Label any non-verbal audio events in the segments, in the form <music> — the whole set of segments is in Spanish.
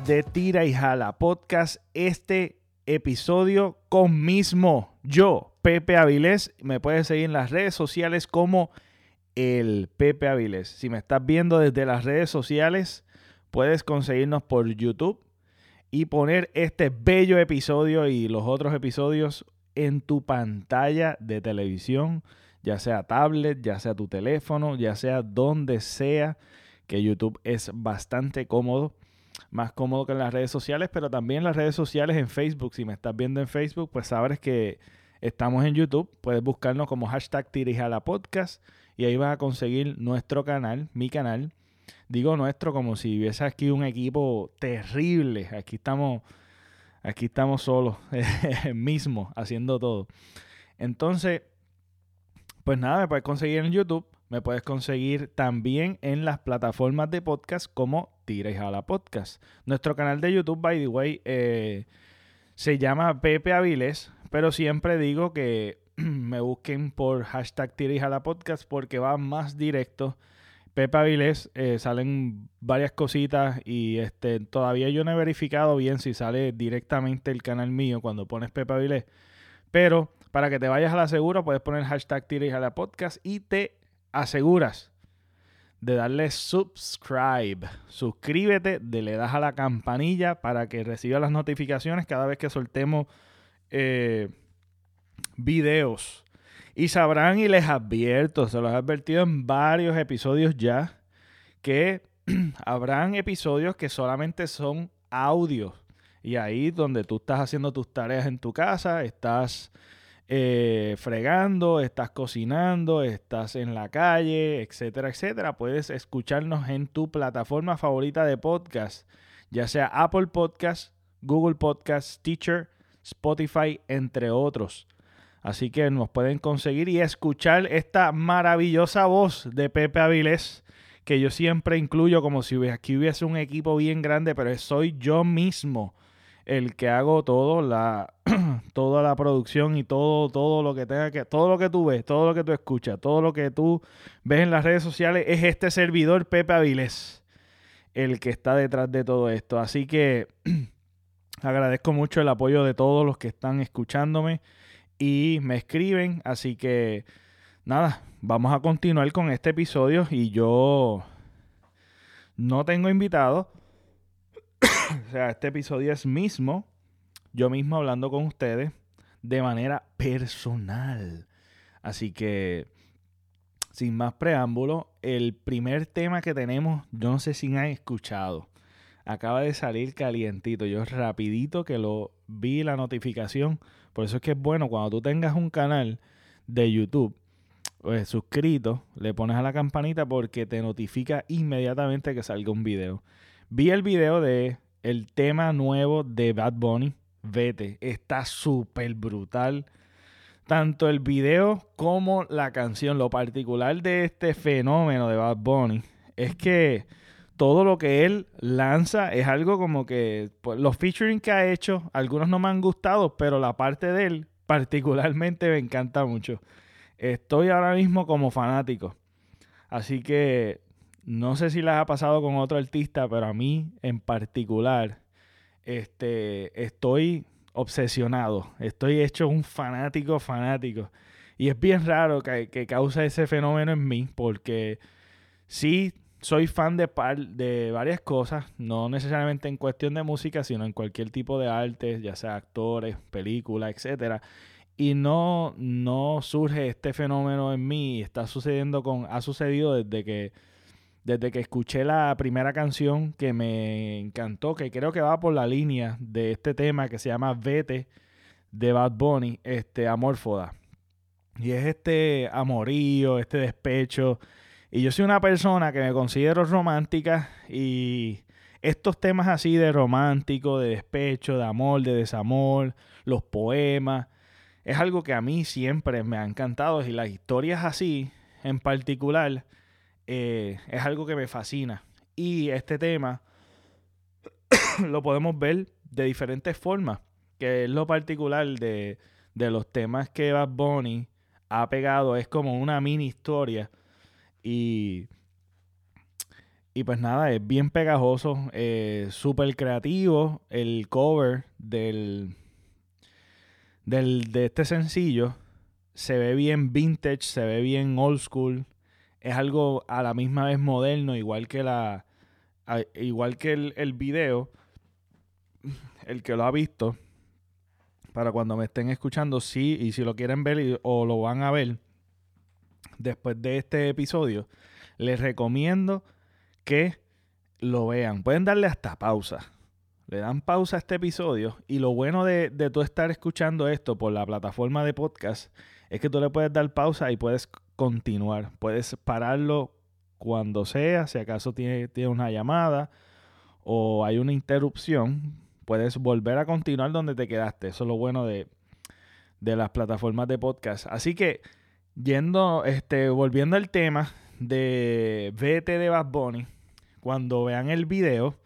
de Tira y Jala Podcast. Este episodio con mismo yo, Pepe Avilés. Me puedes seguir en las redes sociales como el Pepe Avilés. Si me estás viendo desde las redes sociales, puedes conseguirnos por YouTube y poner este bello episodio y los otros episodios en tu pantalla de televisión, ya sea tablet, ya sea tu teléfono, ya sea donde sea, que YouTube es bastante cómodo, más cómodo que en las redes sociales, pero también en las redes sociales en Facebook. Si me estás viendo en Facebook, pues sabes que estamos en YouTube. Puedes buscarnos como hashtag Tirijala Podcast y ahí vas a conseguir nuestro canal, mi canal. Digo nuestro como si hubiese aquí un equipo terrible. Aquí estamos Aquí estamos solos, <laughs> mismo, haciendo todo. Entonces, pues nada, me puedes conseguir en YouTube, me puedes conseguir también en las plataformas de podcast como Tira y Jala Podcast. Nuestro canal de YouTube, by the way, eh, se llama Pepe Aviles, pero siempre digo que <clears throat> me busquen por hashtag Tira y Jala Podcast porque va más directo Pepe Avilés eh, salen varias cositas y este todavía yo no he verificado bien si sale directamente el canal mío cuando pones Pepe Avilés. Pero para que te vayas a la segura puedes poner hashtag tira la podcast y te aseguras de darle subscribe. Suscríbete, de le das a la campanilla para que reciba las notificaciones cada vez que soltemos eh, videos y sabrán y les advierto, se los he advertido en varios episodios ya, que <clears throat> habrán episodios que solamente son audios. Y ahí donde tú estás haciendo tus tareas en tu casa, estás eh, fregando, estás cocinando, estás en la calle, etcétera, etcétera, puedes escucharnos en tu plataforma favorita de podcast, ya sea Apple Podcast, Google Podcast, Teacher, Spotify, entre otros. Así que nos pueden conseguir y escuchar esta maravillosa voz de Pepe Avilés, que yo siempre incluyo como si aquí hubiese un equipo bien grande, pero soy yo mismo el que hago todo, la, <clears throat> toda la producción y todo, todo lo que tenga que, todo lo que tú ves, todo lo que tú escuchas, todo lo que tú ves en las redes sociales, es este servidor Pepe Avilés, el que está detrás de todo esto. Así que <clears throat> agradezco mucho el apoyo de todos los que están escuchándome y me escriben. Así que nada, vamos a continuar con este episodio y yo no tengo invitado. <clears throat> o sea, este episodio es mismo, yo mismo hablando con ustedes de manera personal. Así que, sin más preámbulo, el primer tema que tenemos, yo no sé si han escuchado. Acaba de salir calientito. Yo rapidito que lo vi la notificación por eso es que es bueno cuando tú tengas un canal de YouTube pues, suscrito, le pones a la campanita porque te notifica inmediatamente que salga un video. Vi el video de el tema nuevo de Bad Bunny, Vete, está súper brutal. Tanto el video como la canción. Lo particular de este fenómeno de Bad Bunny es que todo lo que él lanza es algo como que pues, los featuring que ha hecho, algunos no me han gustado, pero la parte de él particularmente me encanta mucho. Estoy ahora mismo como fanático. Así que no sé si les ha pasado con otro artista, pero a mí en particular este, estoy obsesionado. Estoy hecho un fanático fanático. Y es bien raro que, que causa ese fenómeno en mí, porque sí soy fan de, de varias cosas, no necesariamente en cuestión de música, sino en cualquier tipo de arte, ya sea actores, películas, etcétera. Y no, no surge este fenómeno en mí, está sucediendo con, ha sucedido desde que, desde que escuché la primera canción que me encantó, que creo que va por la línea de este tema que se llama Vete de Bad Bunny, este Amorfoda. Y es este amorío, este despecho, y yo soy una persona que me considero romántica y estos temas así de romántico, de despecho, de amor, de desamor, los poemas, es algo que a mí siempre me ha encantado y las historias así en particular eh, es algo que me fascina. Y este tema <coughs> lo podemos ver de diferentes formas, que es lo particular de, de los temas que Bad Bunny ha pegado, es como una mini historia y, y pues nada, es bien pegajoso, eh, súper creativo. El cover del, del, de este sencillo se ve bien vintage, se ve bien old school. Es algo a la misma vez moderno, igual que la. igual que el, el video. El que lo ha visto. Para cuando me estén escuchando, sí, y si lo quieren ver o lo van a ver después de este episodio, les recomiendo que lo vean. Pueden darle hasta pausa. Le dan pausa a este episodio. Y lo bueno de, de tú estar escuchando esto por la plataforma de podcast es que tú le puedes dar pausa y puedes continuar. Puedes pararlo cuando sea, si acaso tiene, tiene una llamada o hay una interrupción, puedes volver a continuar donde te quedaste. Eso es lo bueno de, de las plataformas de podcast. Así que, yendo, este, volviendo al tema de VT de Bad Bunny, cuando vean el video,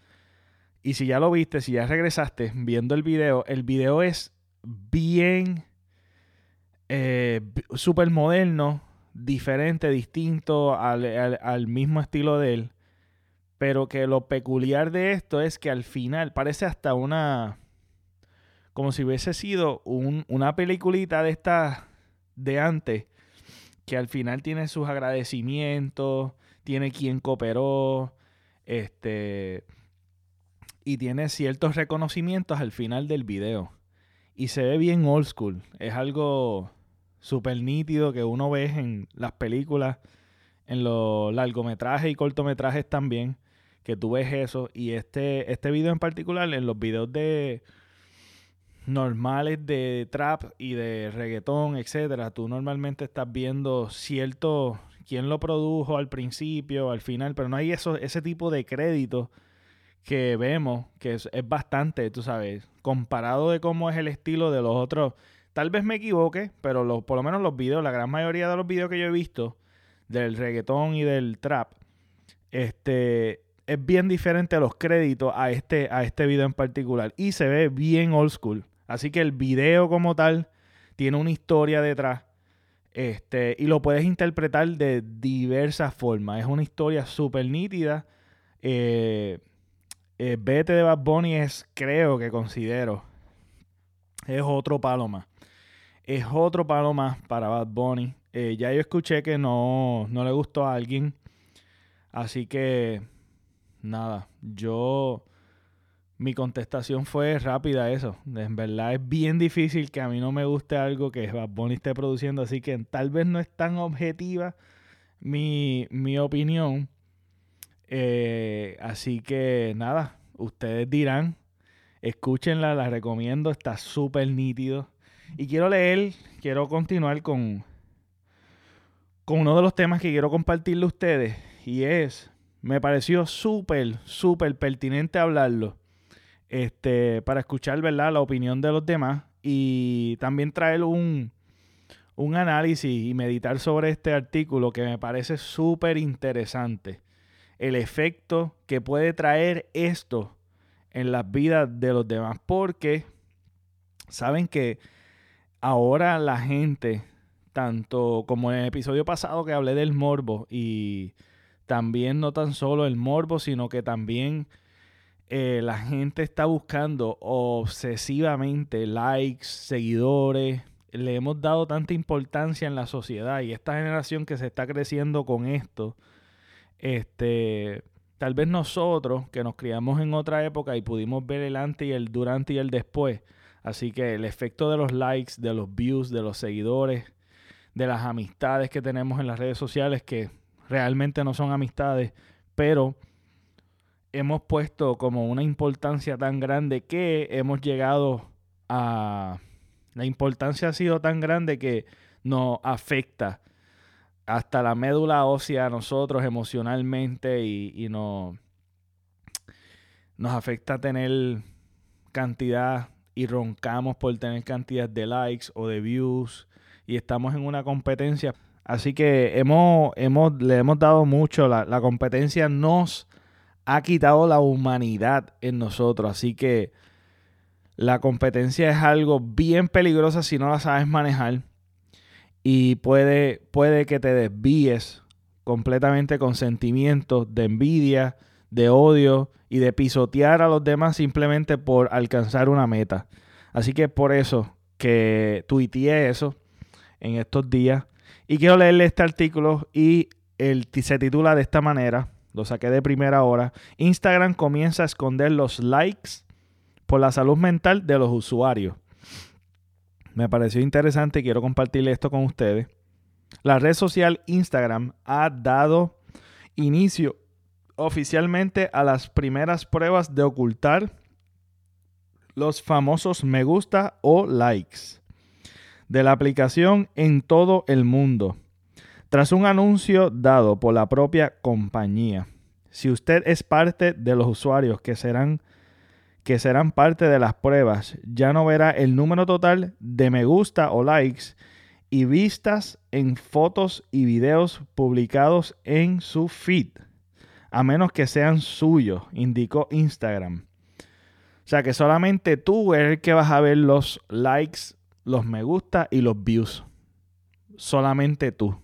y si ya lo viste, si ya regresaste viendo el video, el video es bien eh, súper moderno, diferente, distinto al, mismo estilo de él. Pero que lo peculiar de esto es que al final parece hasta una. como si hubiese sido una peliculita de esta de antes. Que al final tiene sus agradecimientos, tiene quien cooperó, este, y tiene ciertos reconocimientos al final del video. Y se ve bien old school. Es algo súper nítido que uno ve en las películas, en los largometrajes y cortometrajes también, que tú ves eso. Y este, este video en particular, en los videos de normales de trap y de reggaetón, etcétera, tú normalmente estás viendo cierto quién lo produjo al principio, al final, pero no hay eso, ese tipo de crédito que vemos, que es, bastante, tú sabes, comparado de cómo es el estilo de los otros. Tal vez me equivoque, pero por lo menos los videos, la gran mayoría de los videos que yo he visto del reggaetón y del trap, este, es bien diferente a los créditos a este, a este video en particular. Y se ve bien old school. Así que el video como tal tiene una historia detrás este, y lo puedes interpretar de diversas formas. Es una historia súper nítida. Eh, eh, Vete de Bad Bunny es, creo que considero, es otro palo más. Es otro palo más para Bad Bunny. Eh, ya yo escuché que no, no le gustó a alguien. Así que, nada, yo mi contestación fue rápida eso. En verdad es bien difícil que a mí no me guste algo que Bad Bunny esté produciendo, así que tal vez no es tan objetiva mi, opinión. Eh, así que nada, ustedes dirán, escúchenla, la recomiendo, está súper nítido. Y quiero leer, quiero continuar con, con uno de los temas que quiero compartirle a ustedes, y es, me pareció súper, súper pertinente hablarlo este, para escuchar ¿verdad? la opinión de los demás y también traer un, un análisis y meditar sobre este artículo que me parece súper interesante. El efecto que puede traer esto en las vidas de los demás. Porque saben que ahora la gente, tanto como en el episodio pasado que hablé del morbo y también no tan solo el morbo, sino que también eh, la gente está buscando obsesivamente likes, seguidores. Le hemos dado tanta importancia en la sociedad y esta generación que se está creciendo con esto, este, tal vez nosotros que nos criamos en otra época y pudimos ver el antes y el durante y el después. Así que el efecto de los likes, de los views, de los seguidores, de las amistades que tenemos en las redes sociales, que realmente no son amistades, pero hemos puesto como una importancia tan grande que hemos llegado a... La importancia ha sido tan grande que nos afecta hasta la médula ósea a nosotros emocionalmente y, nos, nos afecta tener cantidad y roncamos por tener cantidad de likes o de views y estamos en una competencia. Así que hemos, hemos, le hemos dado mucho, la, la competencia nos ha quitado la humanidad en nosotros. Así que la competencia es algo bien peligrosa si no la sabes manejar. Y puede, puede que te desvíes completamente con sentimientos de envidia, de odio y de pisotear a los demás simplemente por alcanzar una meta. Así que por eso que tuiteé eso en estos días. Y quiero leerle este artículo y el, se titula de esta manera, lo saqué de primera hora. Instagram comienza a esconder los likes por la salud mental de los usuarios. Me pareció interesante y quiero compartir esto con ustedes. La red social Instagram ha dado inicio oficialmente a las primeras pruebas de ocultar los famosos me gusta o likes de la aplicación en todo el mundo. Tras un anuncio dado por la propia compañía, si usted es parte de los usuarios que serán que serán parte de las pruebas, ya no verá el número total de me gusta o likes y vistas en fotos y videos publicados en su feed, a menos que sean suyos, indicó Instagram. O sea que solamente tú eres el que vas a ver los likes, los me gusta y los views. Solamente tú.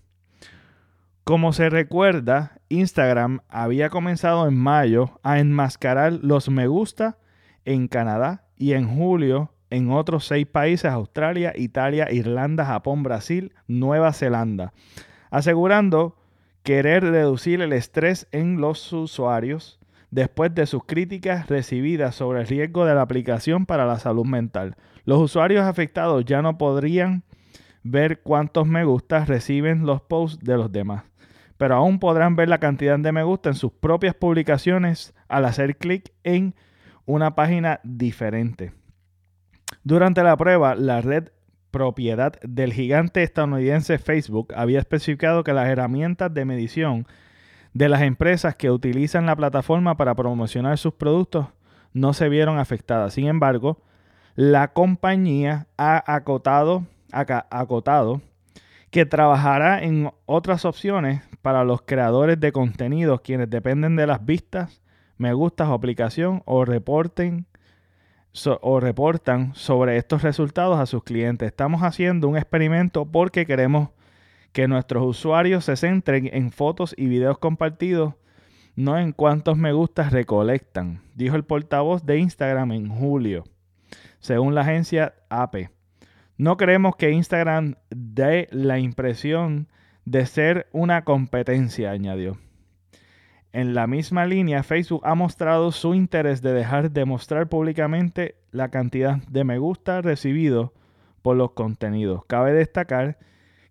Como se recuerda, Instagram había comenzado en mayo a enmascarar los me gusta en Canadá y en julio en otros seis países, Australia, Italia, Irlanda, Japón, Brasil, Nueva Zelanda, asegurando querer reducir el estrés en los usuarios después de sus críticas recibidas sobre el riesgo de la aplicación para la salud mental. Los usuarios afectados ya no podrían ver cuántos me gustas reciben los posts de los demás, pero aún podrán ver la cantidad de me gusta en sus propias publicaciones al hacer clic en una página diferente. Durante la prueba, la red propiedad del gigante estadounidense Facebook había especificado que las herramientas de medición de las empresas que utilizan la plataforma para promocionar sus productos no se vieron afectadas. Sin embargo, la compañía ha acotado, que trabajará en otras opciones para los creadores de contenidos quienes dependen de las vistas, me gustas o aplicación o reporten o reportan sobre estos resultados a sus clientes. Estamos haciendo un experimento porque queremos que nuestros usuarios se centren en fotos y videos compartidos, no en cuántos me gustas recolectan, dijo el portavoz de Instagram en julio, según la agencia AP. No creemos que Instagram dé la impresión de ser una competencia, añadió. En la misma línea, Facebook ha mostrado su interés de dejar de mostrar públicamente la cantidad de me gusta recibido por los contenidos. Cabe destacar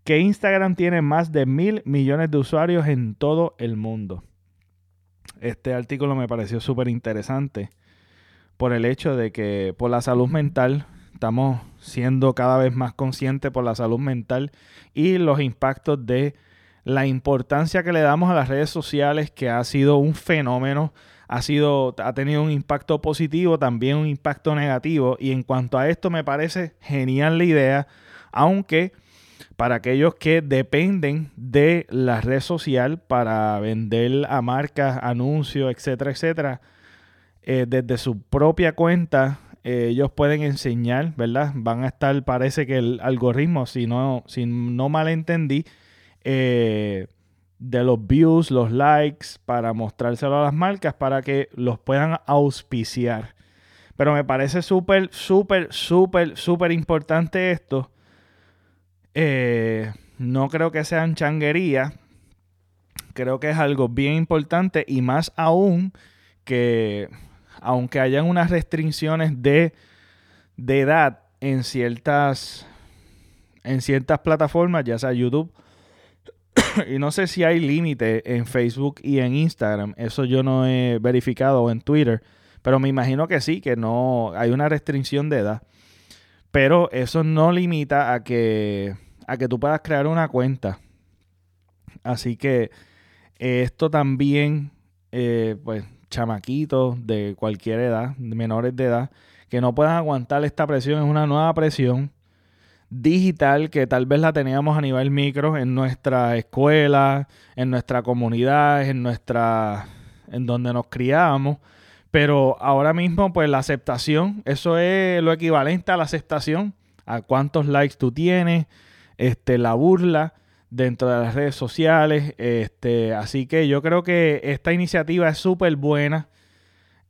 que Instagram tiene más de mil millones de usuarios en todo el mundo. Este artículo me pareció súper interesante por el hecho de que por la salud mental estamos siendo cada vez más conscientes por la salud mental y los impactos de la importancia que le damos a las redes sociales que ha sido un fenómeno ha sido ha tenido un impacto positivo también un impacto negativo y en cuanto a esto me parece genial la idea aunque para aquellos que dependen de la red social para vender a marcas, anuncios, etcétera, etcétera. Eh, desde su propia cuenta, eh, ellos pueden enseñar, ¿verdad? Van a estar, parece que el algoritmo, si no, si no malentendí, eh, de los views, los likes, para mostrárselo a las marcas para que los puedan auspiciar. Pero me parece súper, súper, súper, súper importante esto eh, no creo que sean changuerías. Creo que es algo bien importante y más aún que aunque hayan unas restricciones de, de edad en ciertas en ciertas plataformas, ya sea YouTube <laughs> y no sé si hay límite en Facebook y en Instagram, eso yo no he verificado en Twitter, pero me imagino que sí, que no hay una restricción de edad. Pero eso no limita a que, a que tú puedas crear una cuenta. Así que esto también, eh, pues, chamaquitos de cualquier edad, menores de edad, que no puedan aguantar esta presión, es una nueva presión digital que tal vez la teníamos a nivel micro en nuestra escuela, en nuestra comunidad, en nuestra en donde nos criábamos, pero ahora mismo, pues la aceptación, eso es lo equivalente a la aceptación, a cuántos likes tú tienes, este, la burla dentro de las redes sociales. Este, así que yo creo que esta iniciativa es súper buena,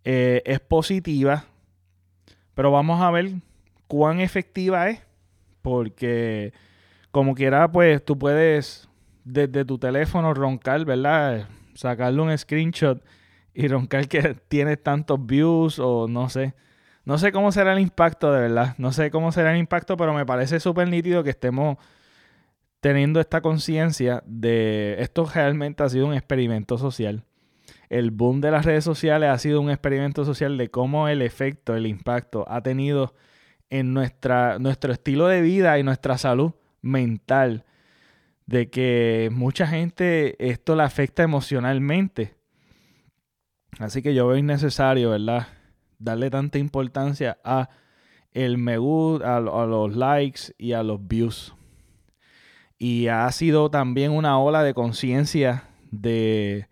eh, es positiva, pero vamos a ver cuán efectiva es, porque como quiera, pues tú puedes desde tu teléfono roncar, ¿verdad? Sacarle un screenshot y roncar que <laughs> tienes tantos views o no sé. No sé cómo será el impacto, de verdad. No sé cómo será el impacto, pero me parece súper nítido que estemos teniendo esta conciencia de esto realmente ha sido un experimento social. El boom de las redes sociales ha sido un experimento social de cómo el efecto, el impacto ha tenido en nuestra, nuestro estilo de vida y nuestra salud mental. De que mucha gente esto la afecta emocionalmente. Así que yo veo innecesario, ¿verdad? Darle tanta importancia a el me gusta, a, los likes y a los views y ha sido también una ola de conciencia de,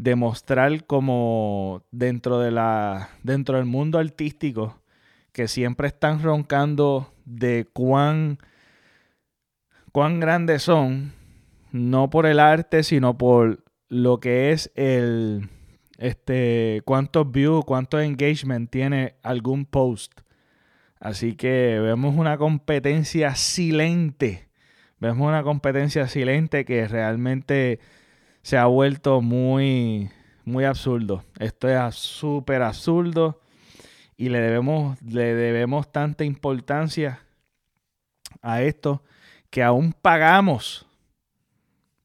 demostrar como dentro, de la, dentro del mundo artístico que siempre están roncando de cuán, cuán grandes son, no por el arte, sino por lo que es el, este, cuántos views, cuántos engagement tiene algún post. Así que vemos una competencia silente Vemos una competencia silente que realmente se ha vuelto muy, muy absurdo. Esto es súper absurdo y le debemos, le debemos tanta importancia a esto que aún pagamos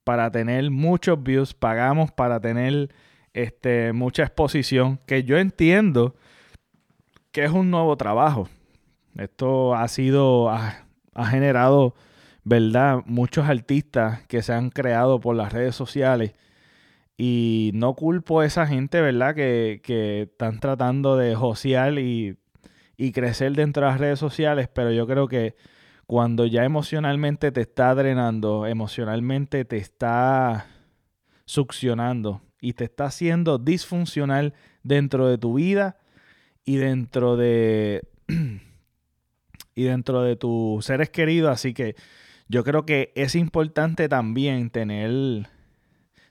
para tener muchos views, pagamos para tener este, mucha exposición, que yo entiendo que es un nuevo trabajo. Esto ha sido, ha generado ¿verdad? Muchos artistas que se han creado por las redes sociales. Y no culpo a esa gente, ¿verdad? Que, que están tratando de josear y, y crecer dentro de las redes sociales, pero yo creo que cuando ya emocionalmente te está drenando, emocionalmente te está succionando y te está haciendo disfuncional dentro de tu vida y dentro de <clears throat> y dentro de tus seres queridos, así que yo creo que es importante también tener,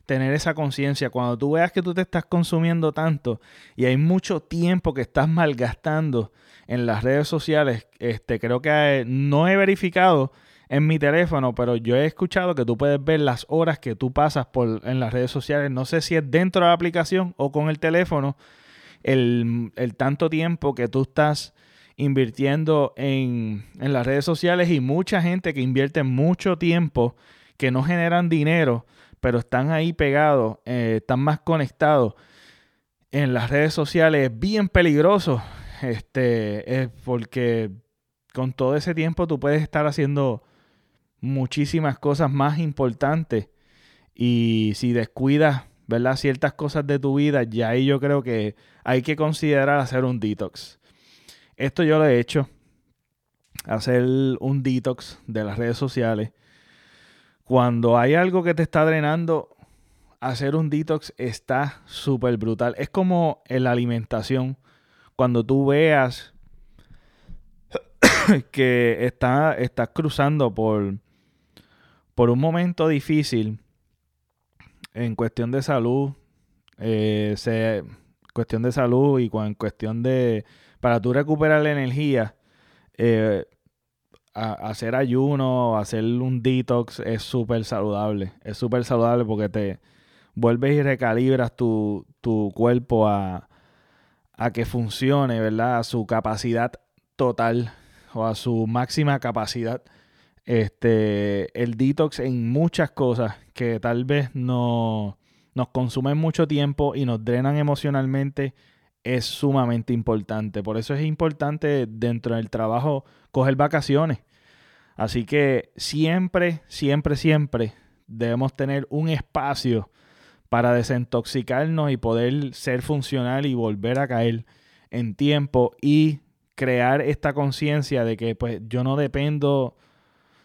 tener esa conciencia. Cuando tú veas que tú te estás consumiendo tanto y hay mucho tiempo que estás malgastando en las redes sociales, este, creo que no he verificado en mi teléfono, pero yo he escuchado que tú puedes ver las horas que tú pasas por, en las redes sociales. No sé si es dentro de la aplicación o con el teléfono, el, el tanto tiempo que tú estás invirtiendo en, las redes sociales y mucha gente que invierte mucho tiempo, que no generan dinero, pero están ahí pegados, eh, están más conectados en las redes sociales, es bien peligroso. Este, es porque con todo ese tiempo tú puedes estar haciendo muchísimas cosas más importantes. Y si descuidas, ¿verdad? Ciertas cosas de tu vida, ya ahí yo creo que hay que considerar hacer un detox. Esto yo lo he hecho. Hacer un detox de las redes sociales. Cuando hay algo que te está drenando, hacer un detox está súper brutal. Es como en la alimentación. Cuando tú veas <coughs> que está, estás cruzando por, por un momento difícil en cuestión de salud, eh, cuestión de salud y en cuestión de para tú recuperar la energía, eh, hacer ayuno, hacer un detox es súper saludable. Es súper saludable porque te vuelves y recalibras tu, cuerpo a, a, que funcione, ¿verdad? A su capacidad total o a su máxima capacidad. Este, el detox en muchas cosas que tal vez no, nos consumen mucho tiempo y nos drenan emocionalmente es sumamente importante. Por eso es importante dentro del trabajo coger vacaciones. Así que siempre, siempre, siempre debemos tener un espacio para desintoxicarnos y poder ser funcional y volver a caer en tiempo y crear esta conciencia de que pues yo no dependo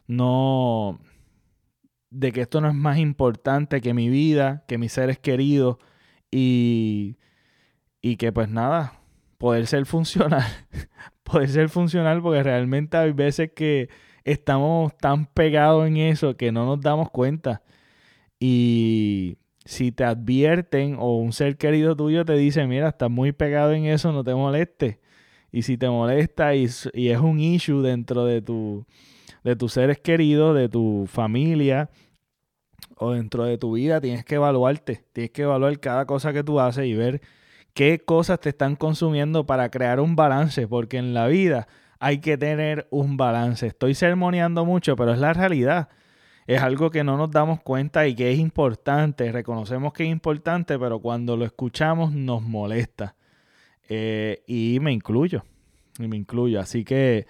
no de que esto no es más importante que mi vida, que mis seres queridos y y que pues nada, poder ser funcional, <laughs> poder ser funcional porque realmente hay veces que estamos tan pegados en eso que no nos damos cuenta. Y si te advierten o un ser querido tuyo te dice, mira, estás muy pegado en eso, no te molestes. Y si te molesta y, y es un issue dentro de, tu, de tus seres queridos, de tu familia o dentro de tu vida, tienes que evaluarte. Tienes que evaluar cada cosa que tú haces y ver qué cosas te están consumiendo para crear un balance. Porque en la vida hay que tener un balance. Estoy sermoneando mucho, pero es la realidad. Es algo que no nos damos cuenta y que es importante. Reconocemos que es importante, pero cuando lo escuchamos nos molesta. Eh, y me incluyo. Y me incluyo. Así que,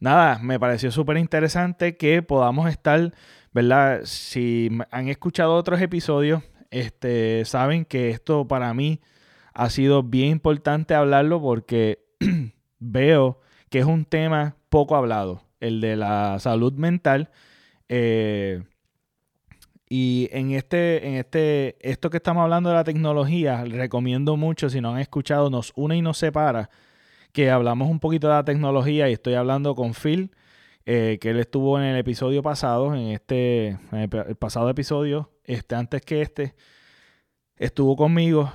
nada, me pareció súper interesante que podamos estar, ¿verdad? Si han escuchado otros episodios, este, saben que esto para mí ha sido bien importante hablarlo porque <clears throat> veo que es un tema poco hablado, el de la salud mental. Eh, y en este, en este, esto que estamos hablando de la tecnología, recomiendo mucho, si no han escuchado, nos une y nos separa, que hablamos un poquito de la tecnología y estoy hablando con Phil, eh, que él estuvo en el episodio pasado, en este, el pasado episodio, este, antes que este, estuvo conmigo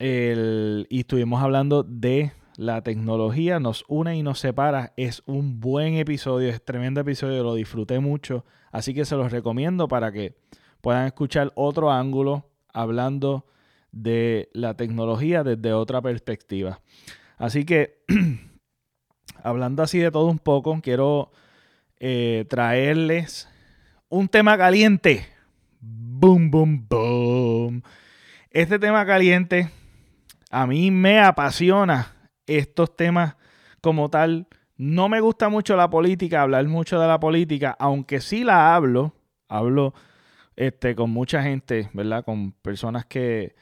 y estuvimos hablando de la tecnología, nos une y nos separa. Es un buen episodio, es tremendo episodio, lo disfruté mucho. Así que se los recomiendo para que puedan escuchar otro ángulo hablando de la tecnología desde otra perspectiva. Así que, <clears throat> hablando así de todo un poco, quiero eh, traerles un tema caliente. Boom, boom, boom. Este tema caliente a mí me apasiona estos temas como tal no me gusta mucho la política, hablar mucho de la política, aunque sí la hablo, hablo este, con mucha gente, ¿verdad? Con personas que,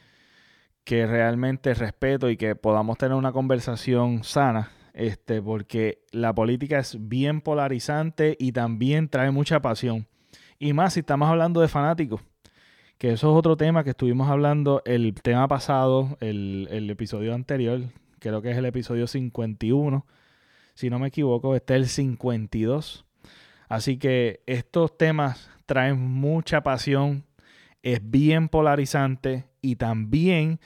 que realmente respeto y que podamos tener una conversación sana, este, porque la política es bien polarizante y también trae mucha pasión. Y más si estamos hablando de fanáticos, que eso es otro tema que estuvimos hablando el tema pasado, el, el episodio anterior, creo que es el episodio 51 si no me equivoco, este es el 52. Así que estos temas traen mucha pasión, es bien polarizante y también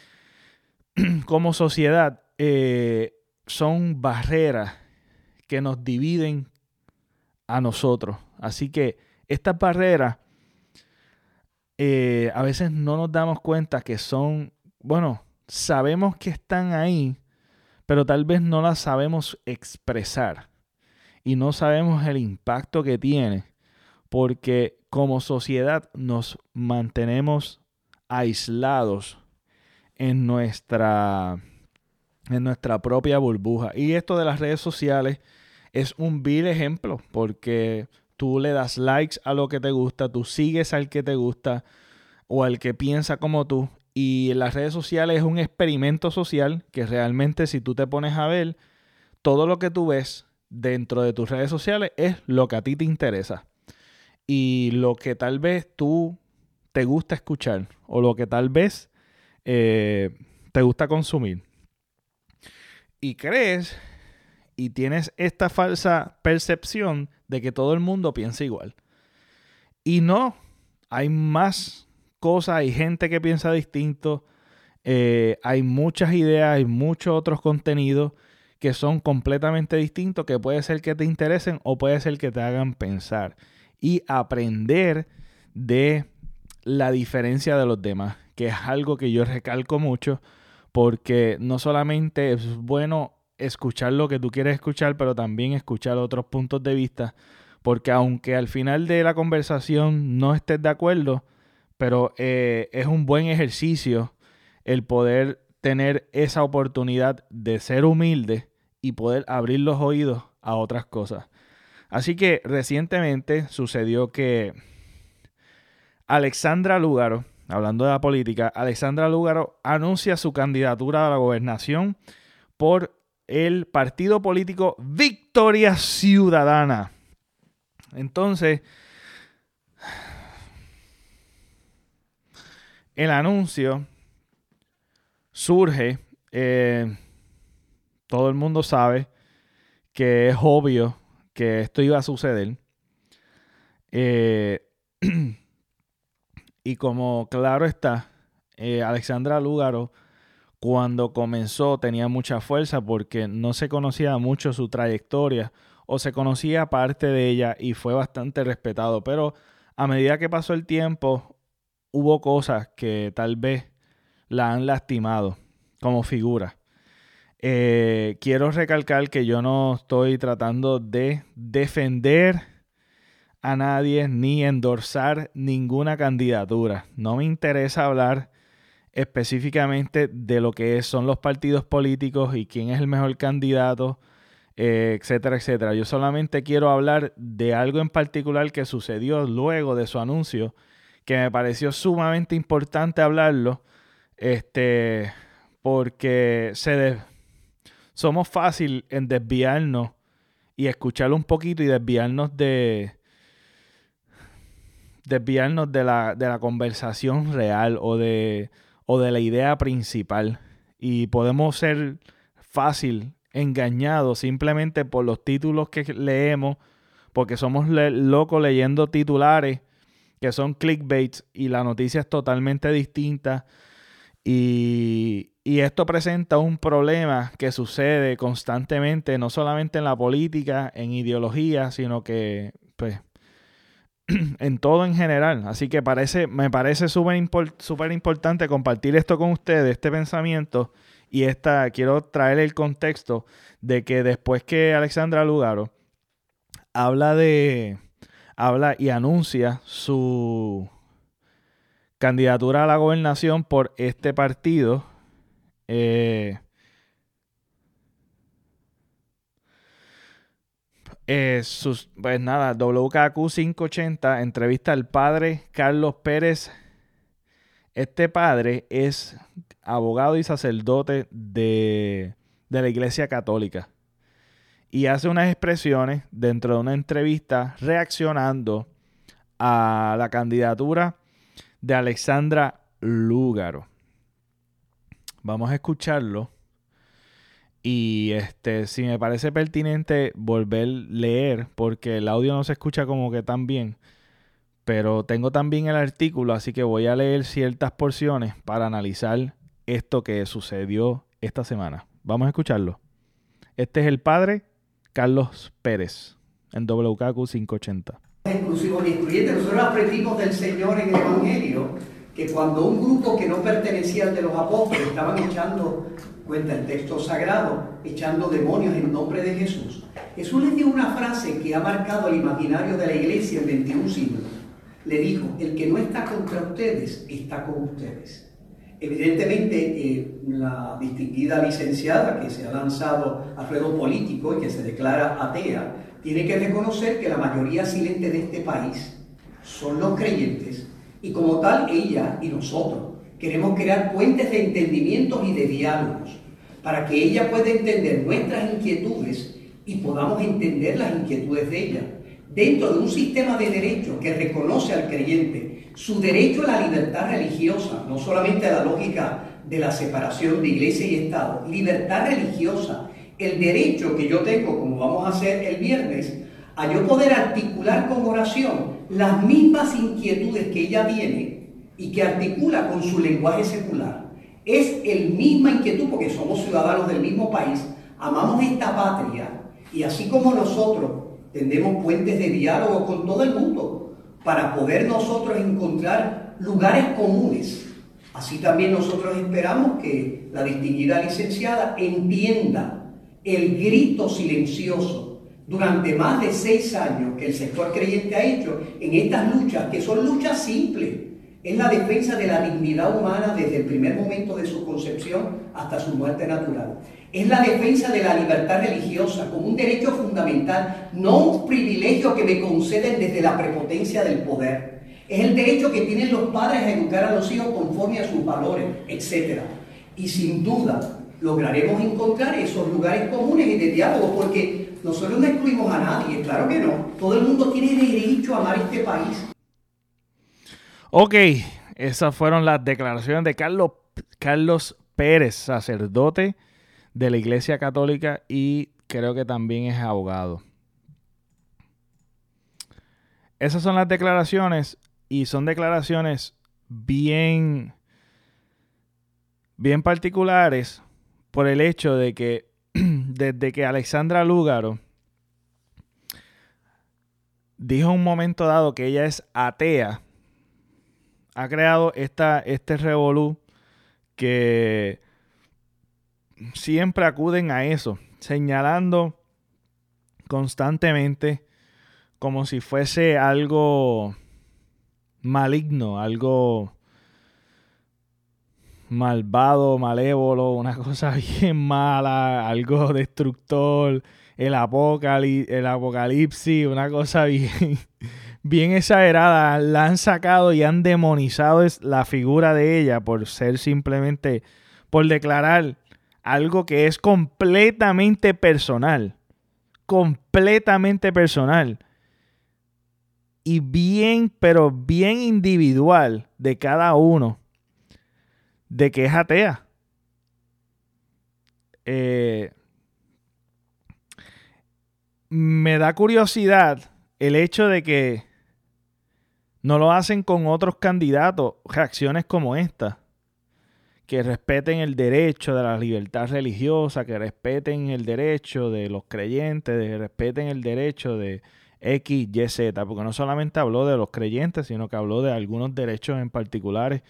<clears throat> como sociedad eh, son barreras que nos dividen a nosotros. Así que estas barreras eh, a veces no nos damos cuenta que son, bueno, sabemos que están ahí, pero tal vez no la sabemos expresar. Y no sabemos el impacto que tiene porque como sociedad nos mantenemos aislados en nuestra en nuestra propia burbuja. Y esto de las redes sociales es un vil ejemplo porque tú le das likes a lo que te gusta, tú sigues al que te gusta o al que piensa como tú y las redes sociales es un experimento social que realmente si tú te pones a ver, todo lo que tú ves dentro de tus redes sociales es lo que a ti te interesa. Y lo que tal vez tú te gusta escuchar o lo que tal vez eh, te gusta consumir. Y crees y tienes esta falsa percepción de que todo el mundo piensa igual. Y no, hay más cosas, hay gente que piensa distinto, eh, hay muchas ideas, hay muchos otros contenidos que son completamente distintos, que puede ser que te interesen o puede ser que te hagan pensar y aprender de la diferencia de los demás, que es algo que yo recalco mucho, porque no solamente es bueno escuchar lo que tú quieres escuchar, pero también escuchar otros puntos de vista, porque aunque al final de la conversación no estés de acuerdo, pero eh, es un buen ejercicio el poder tener esa oportunidad de ser humilde y poder abrir los oídos a otras cosas. Así que recientemente sucedió que Alexandra Lúgaro, hablando de la política, Alexandra Lúgaro anuncia su candidatura a la gobernación por el partido político Victoria Ciudadana. Entonces, el anuncio surge, eh, todo el mundo sabe que es obvio que esto iba a suceder. Eh, <clears throat> y como claro está, eh, Alexandra Lúgaro cuando comenzó tenía mucha fuerza porque no se conocía mucho su trayectoria o se conocía parte de ella y fue bastante respetado. Pero a medida que pasó el tiempo, hubo cosas que tal vez la han lastimado como figura. Eh, quiero recalcar que yo no estoy tratando de defender a nadie ni endorsar ninguna candidatura. No me interesa hablar específicamente de lo que son los partidos políticos y quién es el mejor candidato, eh, etcétera, etcétera. Yo solamente quiero hablar de algo en particular que sucedió luego de su anuncio, que me pareció sumamente importante hablarlo, este, porque somos fácil en desviarnos y escucharlo un poquito y desviarnos de desviarnos de la, de la conversación real o de o de la idea principal. Y podemos ser fácil engañados simplemente por los títulos que leemos, porque somos locos leyendo titulares que son clickbaits y la noticia es totalmente distinta. Y, y, esto presenta un problema que sucede constantemente, no solamente en la política, en ideología, sino que pues, <clears throat> en todo en general. Así que parece, me parece súper importante compartir esto con ustedes, este pensamiento. Y esta, quiero traer el contexto de que después que Alexandra Lugaro habla de, habla y anuncia su candidatura a la gobernación por este partido, eh, Eh, pues nada, WKQ 580 entrevista al padre Carlos Pérez. Este padre es abogado y sacerdote de, de la Iglesia Católica y hace unas expresiones dentro de una entrevista reaccionando a la candidatura de Alexandra Lúgaro. Vamos a escucharlo y este, si me parece pertinente volver a leer, porque el audio no se escucha como que tan bien, pero tengo también el artículo, así que voy a leer ciertas porciones para analizar esto que sucedió esta semana. Vamos a escucharlo. Este es el padre Carlos Pérez en WKQ 580. Inclusivo y nosotros aprendimos del Señor en el Evangelio que cuando un grupo que no pertenecía al de los apóstoles estaban echando cuenta el texto sagrado, echando demonios en nombre de Jesús. Jesús les dio una frase que ha marcado el imaginario de la iglesia en 21 siglos. Le dijo, el que no está contra ustedes, está con ustedes. Evidentemente, eh, la distinguida licenciada que se ha lanzado a ruedo político y que se declara atea, tiene que reconocer que la mayoría silente de este país son los creyentes y como tal ella y nosotros Queremos crear puentes de entendimientos y de diálogos para que ella pueda entender nuestras inquietudes y podamos entender las inquietudes de ella. Dentro de un sistema de derecho que reconoce al creyente su derecho a la libertad religiosa, no solamente a la lógica de la separación de iglesia y Estado, libertad religiosa, el derecho que yo tengo, como vamos a hacer el viernes, a yo poder articular con oración las mismas inquietudes que ella tiene y que articula con su lenguaje secular. Es el misma inquietud porque somos ciudadanos del mismo país, amamos esta patria y así como nosotros tendemos puentes de diálogo con todo el mundo para poder nosotros encontrar lugares comunes. Así también nosotros esperamos que la distinguida licenciada entienda el grito silencioso durante más de seis años que el sector creyente ha hecho en estas luchas, que son luchas simples, es la defensa de la dignidad humana desde el primer momento de su concepción hasta su muerte natural. Es la defensa de la libertad religiosa como un derecho fundamental, no un privilegio que me conceden desde la prepotencia del poder. Es el derecho que tienen los padres a educar a los hijos conforme a sus valores, etc. Y sin duda lograremos encontrar esos lugares comunes y de diálogo, porque nosotros no excluimos a nadie, claro que no. Todo el mundo tiene derecho a amar este país Ok, esas fueron las declaraciones de Carlos, Carlos Pérez, sacerdote de la Iglesia Católica y creo que también es abogado. esas son las declaraciones y son declaraciones bien, bien particulares por el hecho de que <clears throat> desde que Alexandra Lúgaro dijo en un momento dado que ella es atea, ha creado esta, este revolú que siempre acuden a eso, señalando constantemente como si fuese algo maligno, algo malvado, malévolo, una <laughs> cosa bien mala, algo destructor, el, el apocalipsis, una cosa <laughs> bien, bien exagerada. La han sacado y han demonizado la figura de ella por ser simplemente, por declarar algo que es completamente personal. Completamente personal. Y bien, pero bien individual de cada uno. De que es atea. Eh, me da curiosidad el hecho de que no lo hacen con otros candidatos, reacciones como esta que respeten el derecho de la libertad religiosa, que respeten el derecho de los creyentes, que respeten el derecho de X, Y, Z, porque no solamente habló de los creyentes, sino que habló de algunos derechos en particulares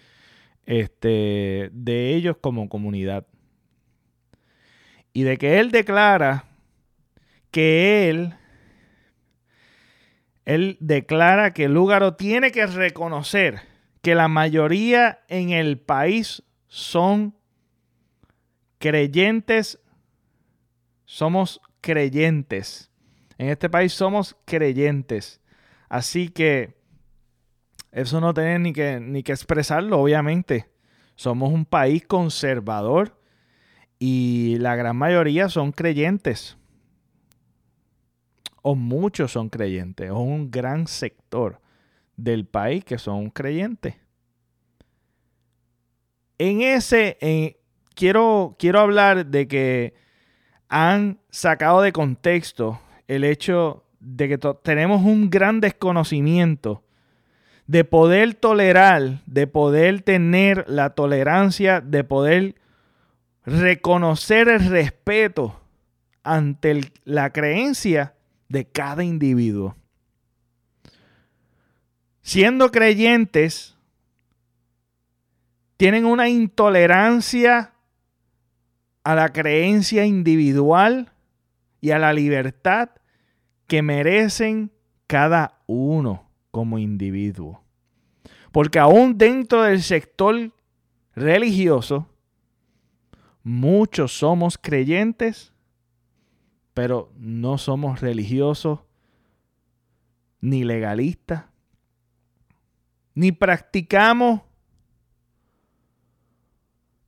este, de ellos como comunidad. Y de que él declara que él, él declara que Lúgaro tiene que reconocer que la mayoría en el país son creyentes, somos creyentes. En este país somos creyentes. Así que eso no tiene ni que, ni que expresarlo, obviamente. Somos un país conservador y la gran mayoría son creyentes. O muchos son creyentes, o un gran sector del país que son creyentes en ese, quiero, quiero hablar de que han sacado de contexto el hecho de que tenemos un gran desconocimiento de poder tolerar, de poder tener la tolerancia, de poder reconocer el respeto ante la creencia de cada individuo. Siendo creyentes, tienen una intolerancia a la creencia individual y a la libertad que merecen cada uno como individuo. Porque aún dentro del sector religioso, muchos somos creyentes, pero no somos religiosos ni legalistas, ni practicamos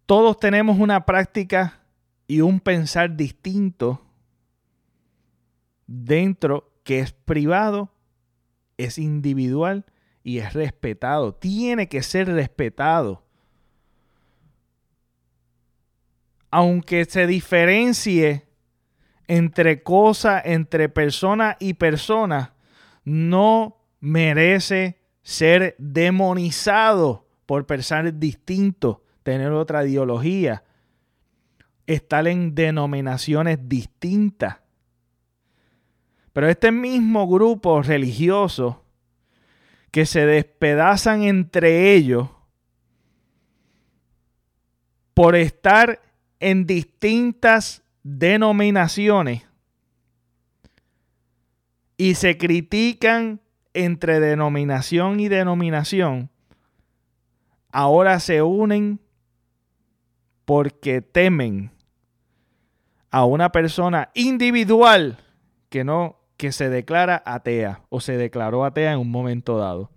todos tenemos una práctica y un pensar distinto dentro que es privado, es individual y es respetado. Tiene que ser respetado. Aunque se diferencie entre cosa, entre persona y persona, no merece ser demonizado por pensar distinto tener otra ideología, estar en denominaciones distintas. Pero este mismo grupo religioso que se despedazan entre ellos por estar en distintas denominaciones y se critican entre denominación y denominación, ahora se unen porque temen a una persona individual que no que se declara atea o se declaró atea en un momento dado.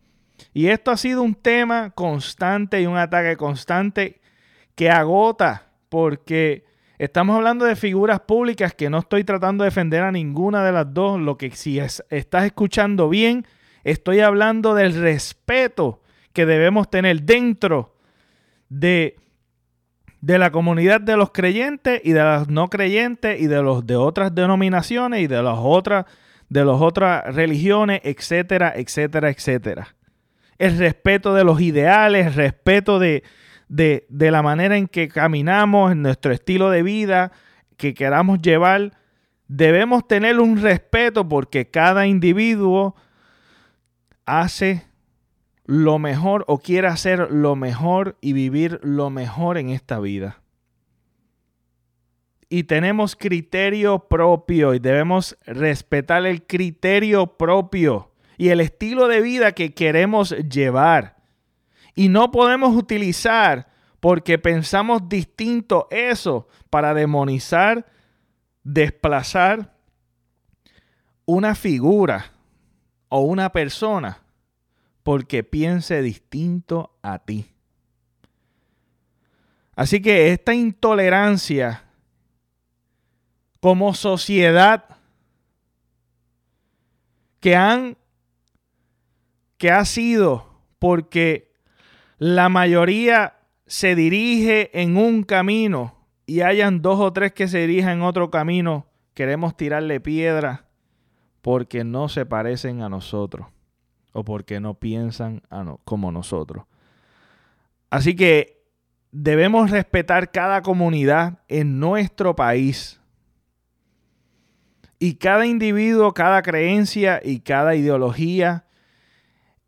Y esto ha sido un tema constante y un ataque constante que agota porque estamos hablando de figuras públicas que no estoy tratando de defender a ninguna de las dos. Lo que si estás escuchando bien, estoy hablando del respeto que debemos tener dentro de de la comunidad de los creyentes y de los no creyentes y de los de otras denominaciones y de las otras de las otras religiones, etcétera, etcétera, etcétera. El respeto de los ideales, el respeto de, de, de la manera en que caminamos, en nuestro estilo de vida que queramos llevar, debemos tener un respeto porque cada individuo hace lo mejor o quiere hacer lo mejor y vivir lo mejor en esta vida. Y tenemos criterio propio y debemos respetar el criterio propio y el estilo de vida que queremos llevar. Y no podemos utilizar porque pensamos distinto eso para demonizar, desplazar una figura o una persona porque piense distinto a ti. Así que esta intolerancia como sociedad que han que ha sido porque la mayoría se dirige en un camino y hayan dos o tres que se dirijan en otro camino, queremos tirarle piedra porque no se parecen a nosotros o porque no piensan como nosotros. Así que debemos respetar cada comunidad en nuestro país. Y cada individuo, cada creencia y cada ideología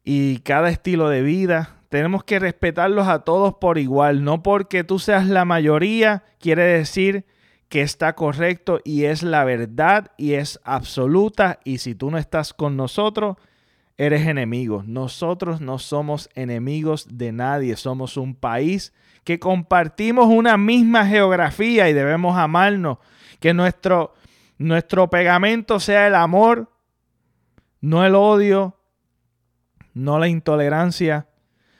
y cada estilo de vida, tenemos que respetarlos a todos por igual. No porque tú seas la mayoría quiere decir que está correcto y es la verdad y es absoluta. Y si tú no estás con nosotros, eres enemigo. Nosotros no somos enemigos de nadie, somos un país que compartimos una misma geografía y debemos amarnos. Que nuestro, nuestro pegamento sea el amor, no el odio, no la intolerancia,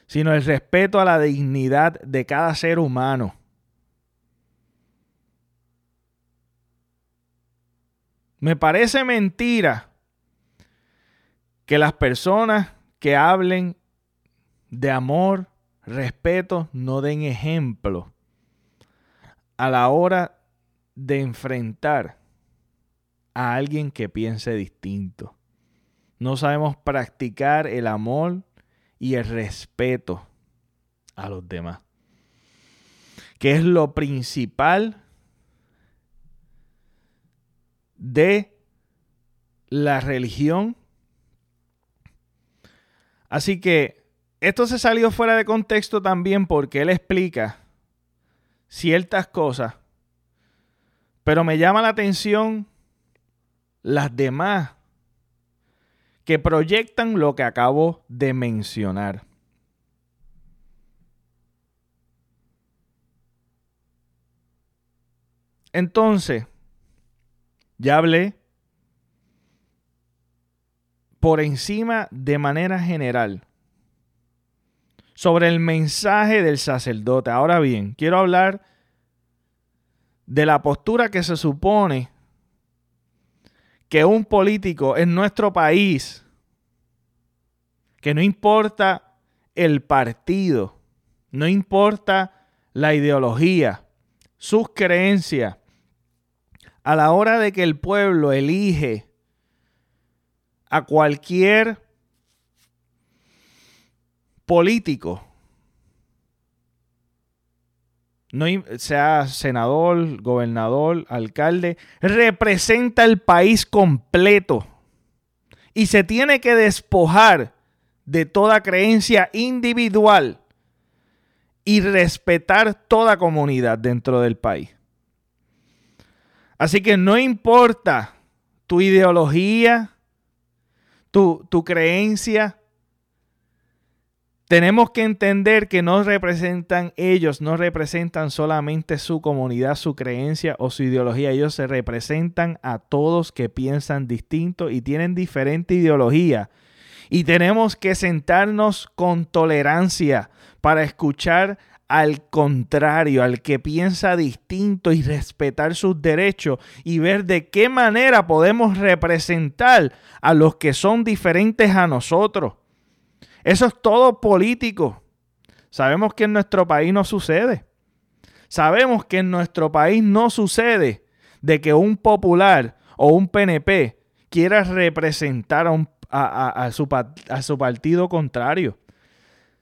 sino el respeto a la dignidad de cada ser humano. Me parece mentira que las personas que hablen de amor, respeto, no den ejemplo a la hora de enfrentar a alguien que piense distinto. No sabemos practicar el amor y el respeto a los demás, que es lo principal de la religión Así que esto se salió fuera de contexto también porque él explica ciertas cosas, pero me llama la atención las demás que proyectan lo que acabo de mencionar. Entonces, ya hablé por encima de manera general sobre el mensaje del sacerdote. Ahora bien, quiero hablar de la postura que se supone que un político en nuestro país, que no importa el partido, no importa la ideología, sus creencias, a la hora de que el pueblo elige a cualquier político, no, sea senador, gobernador, alcalde, representa el país completo y se tiene que despojar de toda creencia individual y respetar toda comunidad dentro del país. Así que no importa tu ideología, tu, creencia. Tenemos que entender que no representan ellos, no representan solamente su comunidad, su creencia o su ideología. Ellos se representan a todos que piensan distinto y tienen diferente ideología. Y tenemos que sentarnos con tolerancia para escuchar al contrario, al que piensa distinto y respetar sus derechos y ver de qué manera podemos representar a los que son diferentes a nosotros. Eso es todo político. Sabemos que en nuestro país no sucede. Sabemos que en nuestro país no sucede de que un popular o un PNP quiera representar a, su, su partido contrario.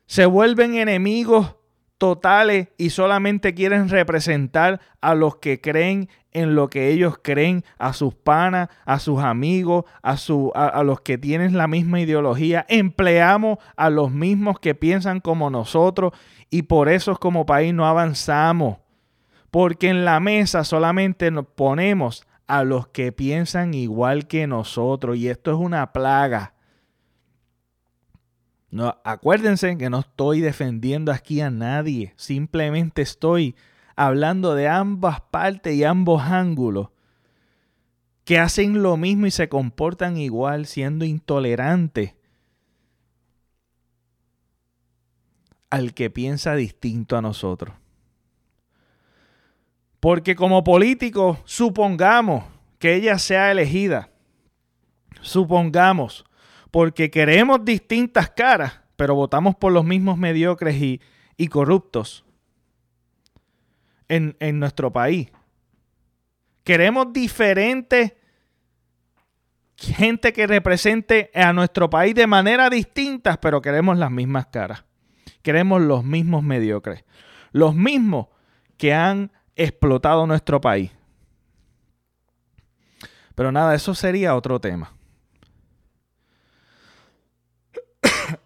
Se vuelven enemigos totales y solamente quieren representar a los que creen en lo que ellos creen, a sus panas, a sus amigos, a, su, a, los que tienen la misma ideología. Empleamos a los mismos que piensan como nosotros y por eso como país no avanzamos. Porque en la mesa solamente nos ponemos a los que piensan igual que nosotros y esto es una plaga. No, acuérdense que no estoy defendiendo aquí a nadie, simplemente estoy hablando de ambas partes y ambos ángulos que hacen lo mismo y se comportan igual siendo intolerantes al que piensa distinto a nosotros. Porque como políticos, supongamos que ella sea elegida, supongamos porque queremos distintas caras, pero votamos por los mismos mediocres y, corruptos en, en nuestro país. Queremos diferentes gente que represente a nuestro país de manera distinta, pero queremos las mismas caras. Queremos los mismos mediocres. Los mismos que han explotado nuestro país. Pero nada, eso sería otro tema.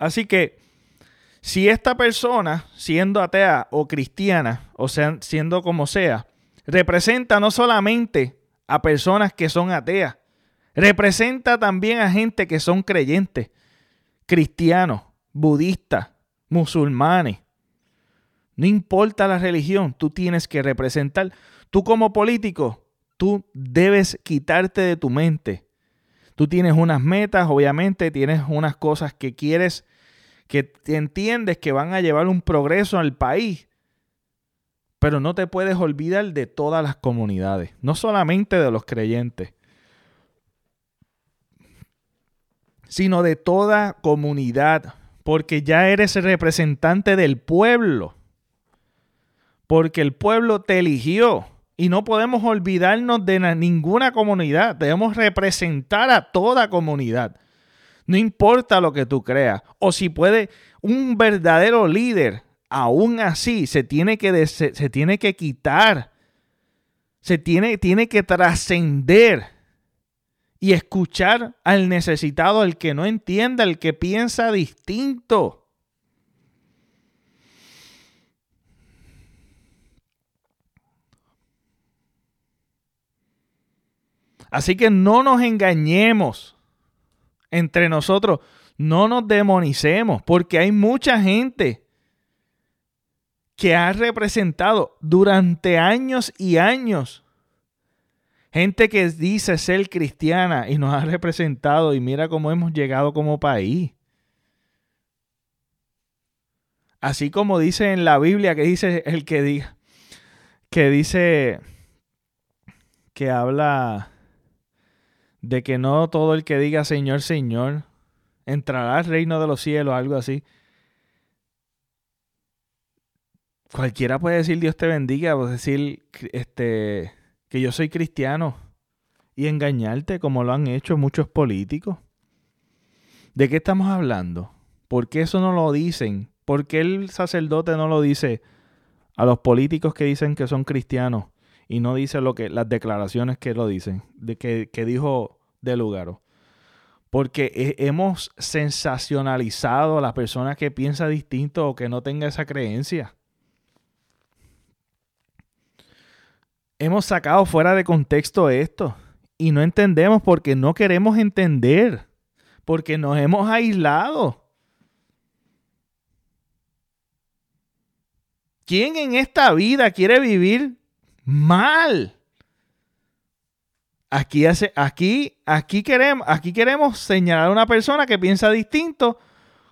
Así que si esta persona, siendo atea o cristiana, o sea, siendo como sea, representa no solamente a personas que son ateas, representa también a gente que son creyentes, cristianos, budistas, musulmanes. No importa la religión, tú tienes que representar. Tú como político, tú debes quitarte de tu mente Tú tienes unas metas, obviamente, tienes unas cosas que quieres, que entiendes que van a llevar un progreso al país, pero no te puedes olvidar de todas las comunidades, no solamente de los creyentes, sino de toda comunidad, porque ya eres el representante del pueblo, porque el pueblo te eligió. Y no podemos olvidarnos de ninguna comunidad. Debemos representar a toda comunidad. No importa lo que tú creas. O si puede, un verdadero líder, aún así, se tiene que, se, tiene que quitar. Se tiene, tiene que trascender y escuchar al necesitado, al que no entienda, al que piensa distinto. Así que no nos engañemos entre nosotros, no nos demonicemos, porque hay mucha gente que ha representado durante años y años. Gente que dice ser cristiana y nos ha representado y mira cómo hemos llegado como país. Así como dice en la Biblia que dice el que diga que dice que habla de que no todo el que diga Señor, Señor, entrará al reino de los cielos, algo así. Cualquiera puede decir Dios te bendiga, o decir este, que yo soy cristiano y engañarte como lo han hecho muchos políticos. ¿De qué estamos hablando? ¿Por qué eso no lo dicen? ¿Por qué el sacerdote no lo dice a los políticos que dicen que son cristianos? Y no dice lo que las declaraciones que lo dicen, de que, dijo de lugar. Porque hemos sensacionalizado a la persona que piensa distinto o que no tenga esa creencia. Hemos sacado fuera de contexto esto y no entendemos porque no queremos entender, porque nos hemos aislado. ¿Quién en esta vida quiere vivir mal. Aquí, hace, aquí, aquí, queremos, aquí queremos señalar a una persona que piensa distinto,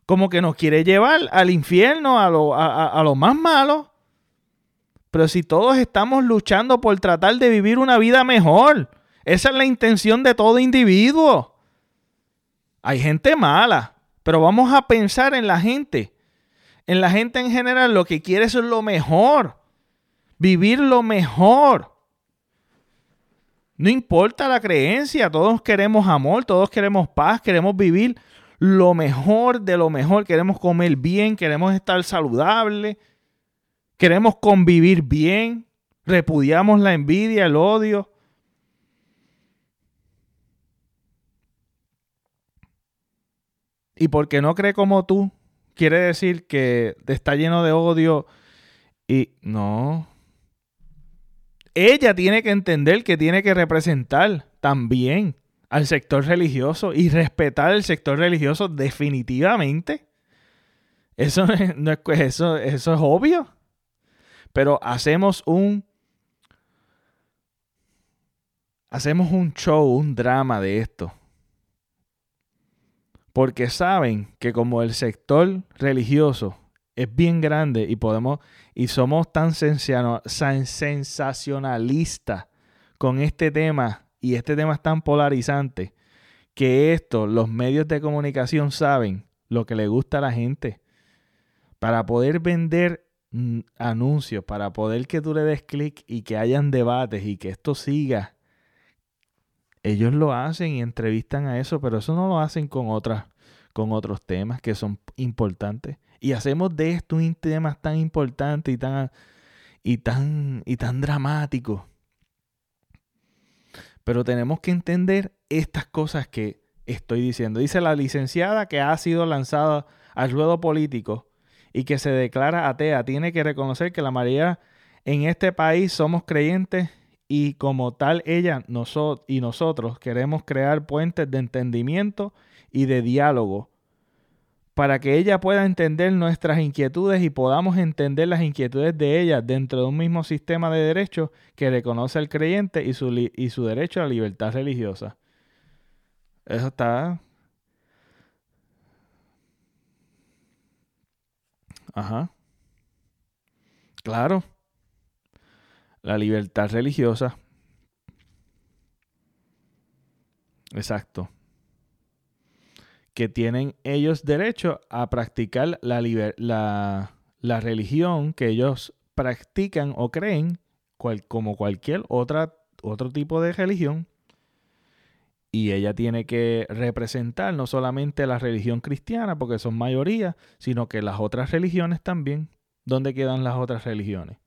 como que nos quiere llevar al infierno, a lo, a lo más malo. Pero si todos estamos luchando por tratar de vivir una vida mejor, esa es la intención de todo individuo. Hay gente mala, pero vamos a pensar en la gente. En la gente en general lo que quiere es lo mejor vivir lo mejor. No importa la creencia, todos queremos amor, todos queremos paz, queremos vivir lo mejor de lo mejor, queremos comer bien, queremos estar saludable, queremos convivir bien, repudiamos la envidia, el odio. Y porque no cree como tú, quiere decir que está lleno de odio y no. Ella tiene que entender que tiene que representar también al sector religioso y respetar el sector religioso definitivamente. Eso, <laughs> no es, eso, eso es obvio. Pero hacemos un hacemos un show, un drama de esto. Porque saben que como el sector religioso es bien grande y podemos y somos tan sensacionalistas con este tema y este tema es tan polarizante que esto los medios de comunicación saben lo que le gusta a la gente. Para poder vender mm, anuncios, para poder que tú le des clic y que hayan debates y que esto siga ellos lo hacen y entrevistan a eso, pero eso no lo hacen con otras con otros temas que son importantes y hacemos de esto un tema tan importante y tan y tan y tan dramático. Pero tenemos que entender estas cosas que estoy diciendo. Dice la licenciada que ha sido lanzada al ruedo político y que se declara atea, tiene que reconocer que la mayoría en este país somos creyentes y como tal ella y nosotros queremos crear puentes de entendimiento y de diálogo para que ella pueda entender nuestras inquietudes y podamos entender las inquietudes de ella dentro de un mismo sistema de derechos que reconoce al creyente y su, y su derecho a la libertad religiosa. Eso está... Ajá. Claro la libertad religiosa. Exacto. Que tienen ellos derecho a practicar la, la, religión que ellos practican o creen como cualquier otra, otro tipo de religión. Y ella tiene que representar no solamente la religión cristiana, porque son mayoría, sino que las otras religiones también. ¿Dónde quedan las otras religiones?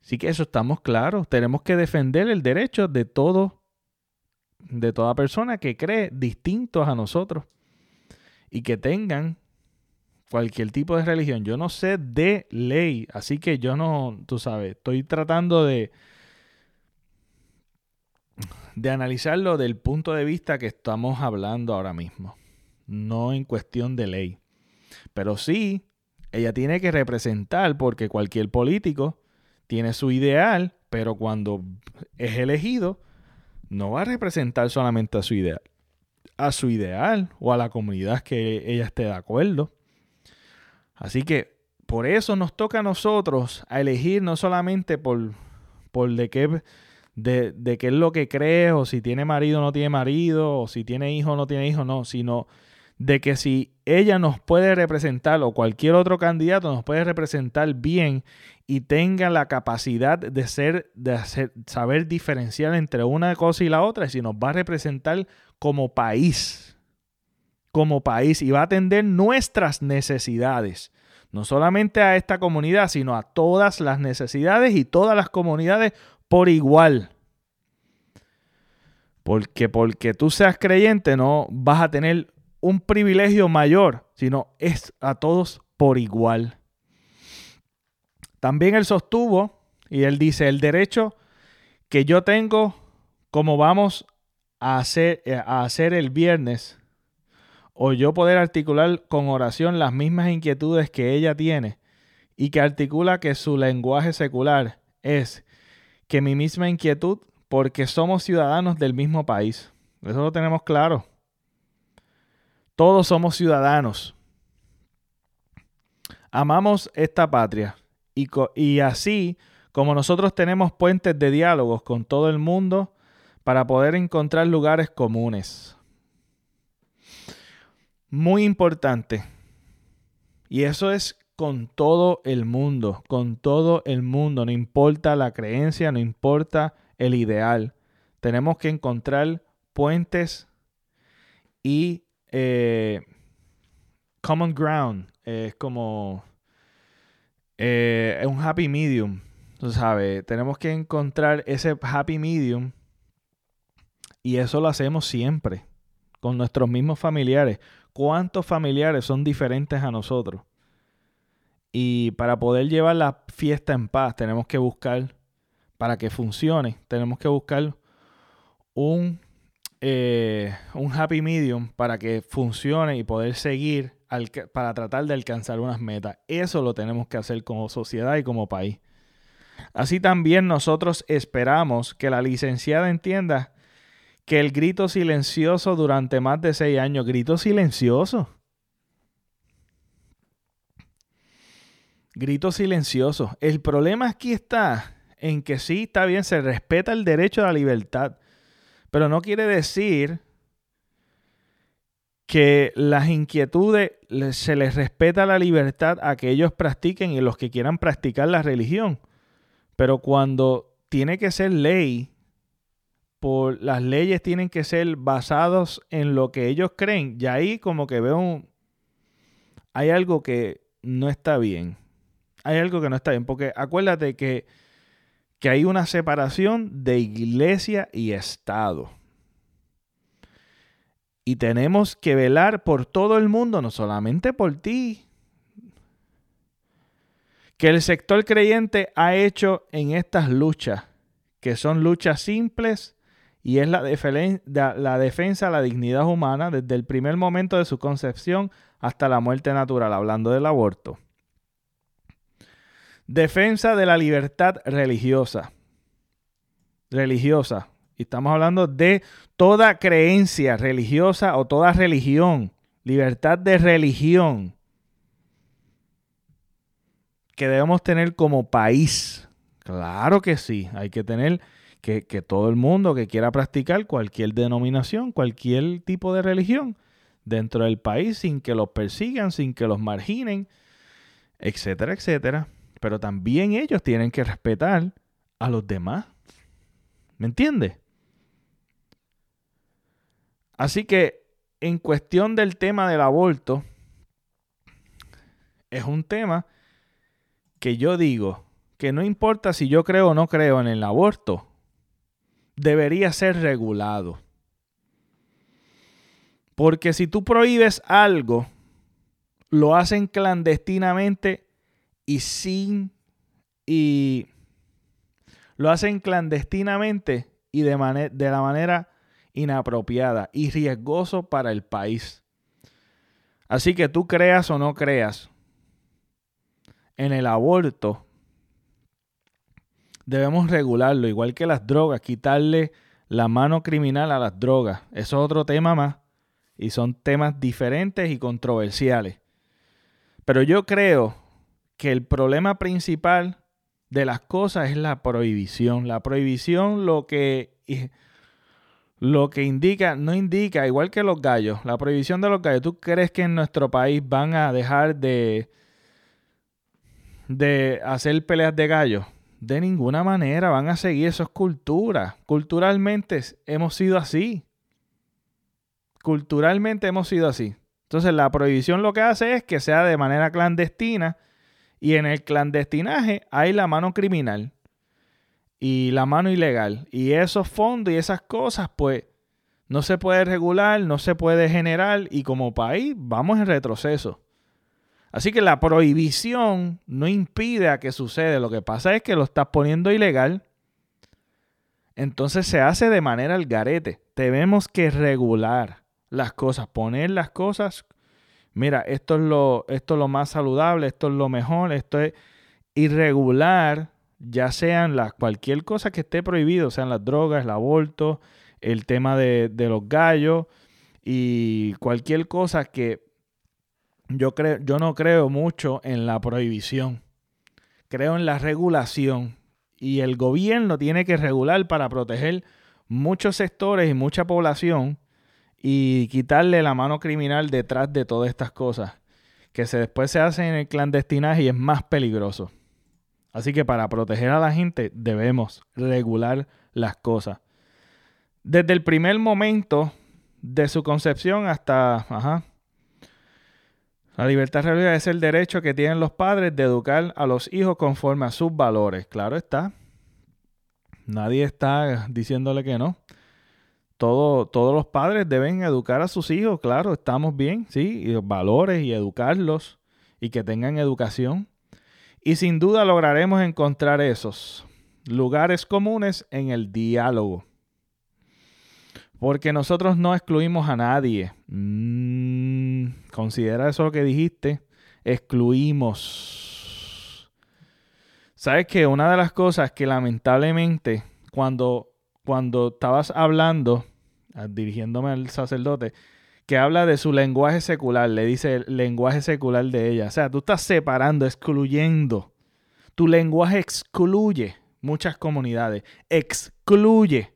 Así que eso estamos claros. Tenemos que defender el derecho de todo, de toda persona que cree distintos a nosotros y que tengan cualquier tipo de religión. Yo no sé de ley, así que yo no, tú sabes, estoy tratando de de analizarlo del punto de vista que estamos hablando ahora mismo, no en cuestión de ley. Pero sí, ella tiene que representar porque cualquier político tiene su ideal, pero cuando es elegido, no va a representar solamente a su ideal, a su ideal o a la comunidad que ella esté de acuerdo. Así que por eso nos toca a nosotros a elegir no solamente por, por de qué de, de, qué es lo que cree, o si tiene marido o no tiene marido, o si tiene hijo o no tiene hijo, no, sino de que si ella nos puede representar o cualquier otro candidato nos puede representar bien y tenga la capacidad de ser, de saber diferenciar entre una cosa y la otra, si nos va a representar como país, como país y va a atender nuestras necesidades, no solamente a esta comunidad, sino a todas las necesidades y todas las comunidades por igual. Porque porque tú seas creyente no vas a tener un privilegio mayor, sino es a todos por igual. También él sostuvo, y él dice, el derecho que yo tengo, como vamos a hacer, eh, a hacer el viernes, o yo poder articular con oración las mismas inquietudes que ella tiene, y que articula que su lenguaje secular es que mi misma inquietud, porque somos ciudadanos del mismo país. Eso lo tenemos claro. Todos somos ciudadanos. Amamos esta patria y, así como nosotros tenemos puentes de diálogos con todo el mundo para poder encontrar lugares comunes. Muy importante. Y eso es con todo el mundo, con todo el mundo, no importa la creencia, no importa el ideal. Tenemos que encontrar puentes y eh, common ground. Es como eh, un happy medium. Sabes, tenemos que encontrar ese happy medium y eso lo hacemos siempre con nuestros mismos familiares. ¿Cuántos familiares son diferentes a nosotros? Y para poder llevar la fiesta en paz tenemos que buscar, para que funcione, tenemos que buscar un, eh, un happy medium para que funcione y poder seguir para tratar de alcanzar unas metas. Eso lo tenemos que hacer como sociedad y como país. Así también nosotros esperamos que la licenciada entienda que el grito silencioso durante más de seis años, grito silencioso. Grito silencioso. El problema aquí está en que sí, está bien, se respeta el derecho a la libertad, pero no quiere decir que las inquietudes se les respeta la libertad a que ellos practiquen y los que quieran practicar la religión. Pero cuando tiene que ser ley las leyes tienen que ser basados en lo que ellos creen. Y ahí como que veo hay algo que no está bien. Hay algo que no está bien. Porque acuérdate que, que hay una separación de iglesia y Estado. Y tenemos que velar por todo el mundo, no solamente por ti. Que el sector creyente ha hecho en estas luchas, que son luchas simples y es la, la defensa de la dignidad humana desde el primer momento de su concepción hasta la muerte natural, hablando del aborto. Defensa de la libertad religiosa. Religiosa. Y estamos hablando de toda creencia religiosa o toda religión. Libertad de religión. Que debemos tener como país. Claro que sí. Hay que tener que, todo el mundo que quiera practicar cualquier denominación, cualquier tipo de religión dentro del país sin que los persigan, sin que los marginen, etcétera, etcétera. Pero también ellos tienen que respetar a los demás. ¿Me entiendes? Así que en cuestión del tema del aborto, es un tema que yo digo que no importa si yo creo o no creo en el aborto, debería ser regulado. Porque si tú prohíbes algo, lo hacen clandestinamente y sin y lo hacen clandestinamente y de, de la manera inapropiada y riesgoso para el país. Así que tú creas o no creas en el aborto, debemos regularlo, igual que las drogas, quitarle la mano criminal a las drogas. Eso es otro tema más. Y son temas diferentes y controversiales. Pero yo creo que el problema principal de las cosas es la prohibición. La prohibición lo que, lo que indica, no indica, igual que los gallos, la prohibición de los gallos. ¿Tú crees que en nuestro país van a dejar de, de hacer peleas de gallos? De ninguna manera van a seguir, eso es cultura. Culturalmente hemos sido así. Culturalmente hemos sido así. Entonces la prohibición lo que hace es que sea de manera clandestina y en el clandestinaje hay la mano criminal y la mano ilegal. Y esos fondos y esas cosas pues no se puede regular, no se puede generar y como país vamos en retroceso. Así que la prohibición no impide a que suceda. Lo que pasa es que lo estás poniendo ilegal. Entonces se hace de manera al garete. Tenemos que regular las cosas, poner las cosas. Mira, esto es lo, esto es lo más saludable, esto es lo mejor, esto es irregular, ya sean las cualquier cosa que esté prohibido, sean las drogas, el aborto, el tema de, de los gallos y cualquier cosa que yo, creo, yo no creo mucho en la prohibición. Creo en la regulación. Y el gobierno tiene que regular para proteger muchos sectores y mucha población y quitarle la mano criminal detrás de todas estas cosas que se después se hacen en el clandestinaje y es más peligroso. Así que para proteger a la gente debemos regular las cosas. desde el primer momento de su concepción hasta, ajá, la libertad religiosa es el derecho que tienen los padres de educar a los hijos conforme a sus valores. Claro está. Nadie está diciéndole que no. Todo, todos los padres deben educar a sus hijos, claro, estamos bien, sí, y los valores y educarlos y que tengan educación. Y sin duda lograremos encontrar esos lugares comunes en el diálogo. Porque nosotros no excluimos a nadie. Mm, considera eso lo que dijiste. Excluimos. ¿Sabes que Una de las cosas que lamentablemente cuando, cuando estabas hablando, dirigiéndome al sacerdote, que habla de su lenguaje secular, le dice el lenguaje secular de ella. O sea, tú estás separando, excluyendo. Tu lenguaje excluye muchas comunidades, excluye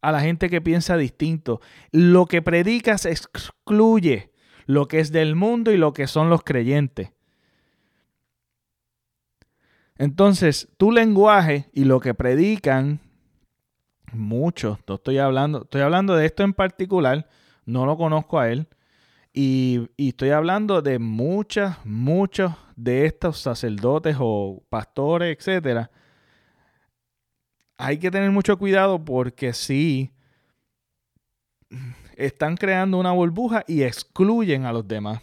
a la gente que piensa distinto. Lo que predicas excluye lo que es del mundo y lo que son los creyentes. Entonces, tu lenguaje y lo que predican, muchos, no estoy hablando, estoy hablando de esto en particular, no lo conozco a él, y, estoy hablando de muchas, muchos de estos sacerdotes o pastores, etcétera, hay que tener mucho cuidado porque sí están creando una burbuja y excluyen a los demás.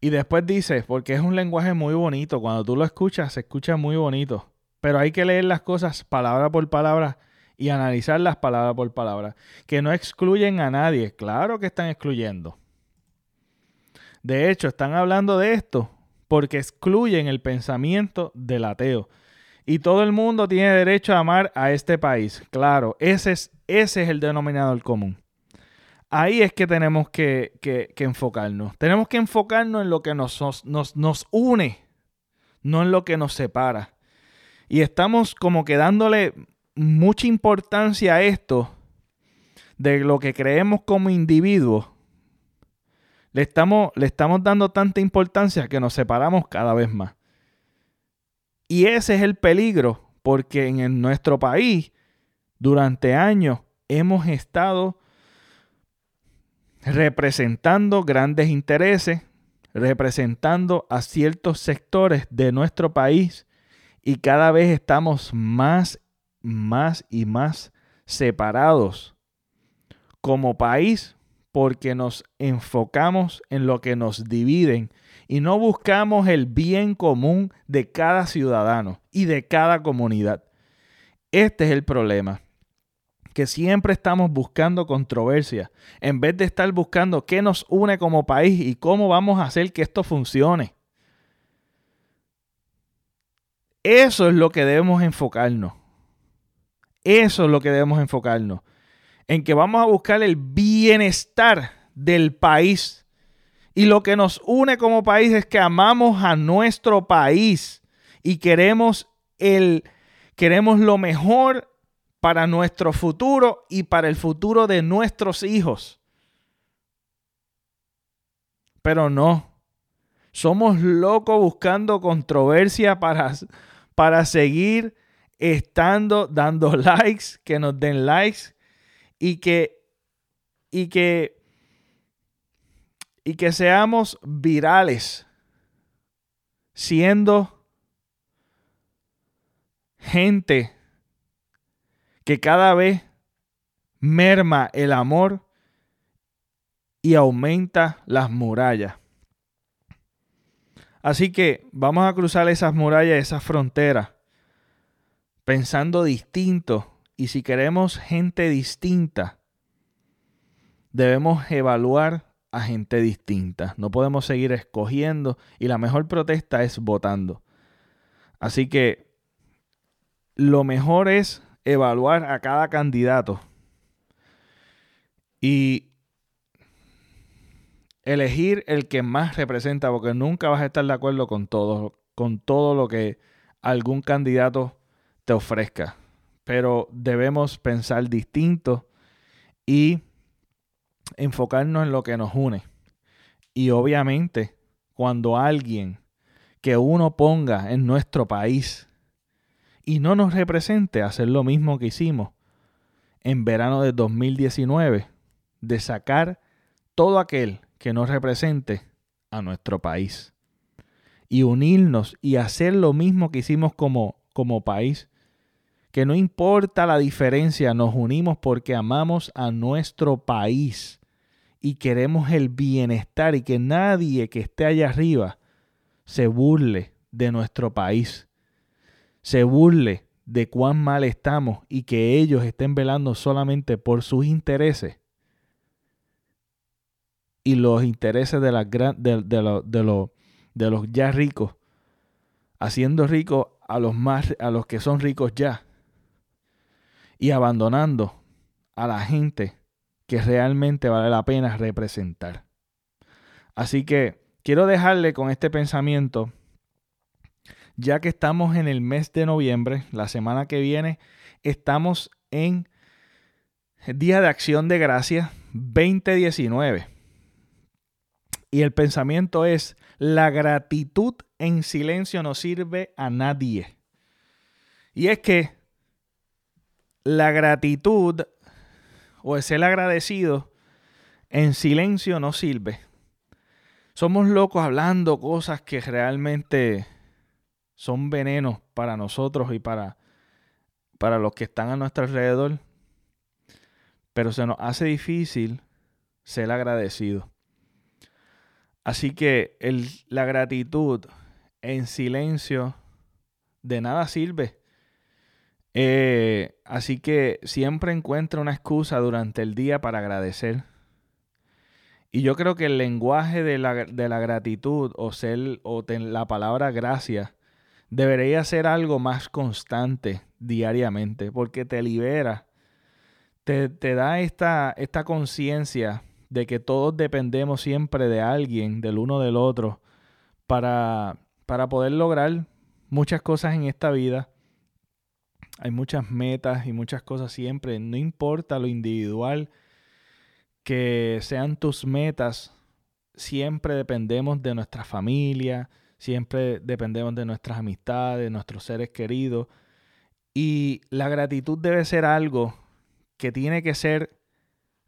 Y después dice, porque es un lenguaje muy bonito, cuando tú lo escuchas, se escucha muy bonito, pero hay que leer las cosas palabra por palabra y analizarlas palabra por palabra, que no excluyen a nadie, claro que están excluyendo. De hecho, están hablando de esto porque excluyen el pensamiento del ateo. Y todo el mundo tiene derecho a amar a este país. Claro, ese es, ese es el denominador común. Ahí es que tenemos que, enfocarnos. Tenemos que enfocarnos en lo que nos, nos, nos une, no en lo que nos separa. Y estamos como que dándole mucha importancia a esto de lo que creemos como individuos. Le estamos, le estamos dando tanta importancia que nos separamos cada vez más. Y ese es el peligro, porque en nuestro país durante años hemos estado representando grandes intereses, representando a ciertos sectores de nuestro país y cada vez estamos más, más y más separados como país porque nos enfocamos en lo que nos dividen y no buscamos el bien común de cada ciudadano y de cada comunidad. Este es el problema, que siempre estamos buscando controversia en vez de estar buscando qué nos une como país y cómo vamos a hacer que esto funcione. Eso es lo que debemos enfocarnos. Eso es lo que debemos enfocarnos. En que vamos a buscar el bienestar del país y lo que nos une como país es que amamos a nuestro país y queremos el queremos lo mejor para nuestro futuro y para el futuro de nuestros hijos. Pero no. Somos locos buscando controversia para, para seguir estando dando <laughs> likes, que nos den likes y que y que y que seamos virales, siendo gente que cada vez merma el amor y aumenta las murallas. Así que vamos a cruzar esas murallas, esas fronteras, pensando distinto. Y si queremos gente distinta, debemos evaluar a gente distinta. No podemos seguir escogiendo y la mejor protesta es votando. Así que lo mejor es evaluar a cada candidato y elegir el que más representa, porque nunca vas a estar de acuerdo con todo, con todo lo que algún candidato te ofrezca. Pero debemos pensar distinto y enfocarnos en lo que nos une. Y obviamente, cuando alguien que uno ponga en nuestro país y no nos represente, hacer lo mismo que hicimos en verano de 2019 de sacar todo aquel que nos represente a nuestro país. Y unirnos y hacer lo mismo que hicimos como, como país. Que no importa la diferencia, nos unimos porque amamos a nuestro país. Y queremos el bienestar y que nadie que esté allá arriba se burle de nuestro país, se burle de cuán mal estamos y que ellos estén velando solamente por sus intereses y los intereses de, las de, de, de los ya ricos, haciendo ricos a los, más, a los que son ricos ya y abandonando a la gente que realmente vale la pena representar. Así que quiero dejarle con este pensamiento, ya que estamos en el mes de noviembre, la semana que viene, estamos en Día de Acción de Gracia 2019. Y el pensamiento es, la gratitud en silencio no sirve a nadie. Y es que la gratitud o el ser agradecido en silencio no sirve. Somos locos hablando cosas que realmente son venenos para nosotros y para, para los que están a nuestro alrededor. Pero se nos hace difícil ser agradecido. Así que el, la gratitud en silencio de nada sirve. Eh, así que siempre encuentra una excusa durante el día para agradecer. Y yo creo que el lenguaje de la, de la gratitud o, ser, o la palabra gracias debería ser algo más constante diariamente porque te libera, te, te da esta, esta conciencia de que todos dependemos siempre de alguien, del uno del otro, para, para poder lograr muchas cosas en esta vida. Hay muchas metas y muchas cosas siempre, no importa lo individual que sean tus metas, siempre dependemos de nuestra familia, siempre dependemos de nuestras amistades, de nuestros seres queridos. Y la gratitud debe ser algo que tiene que ser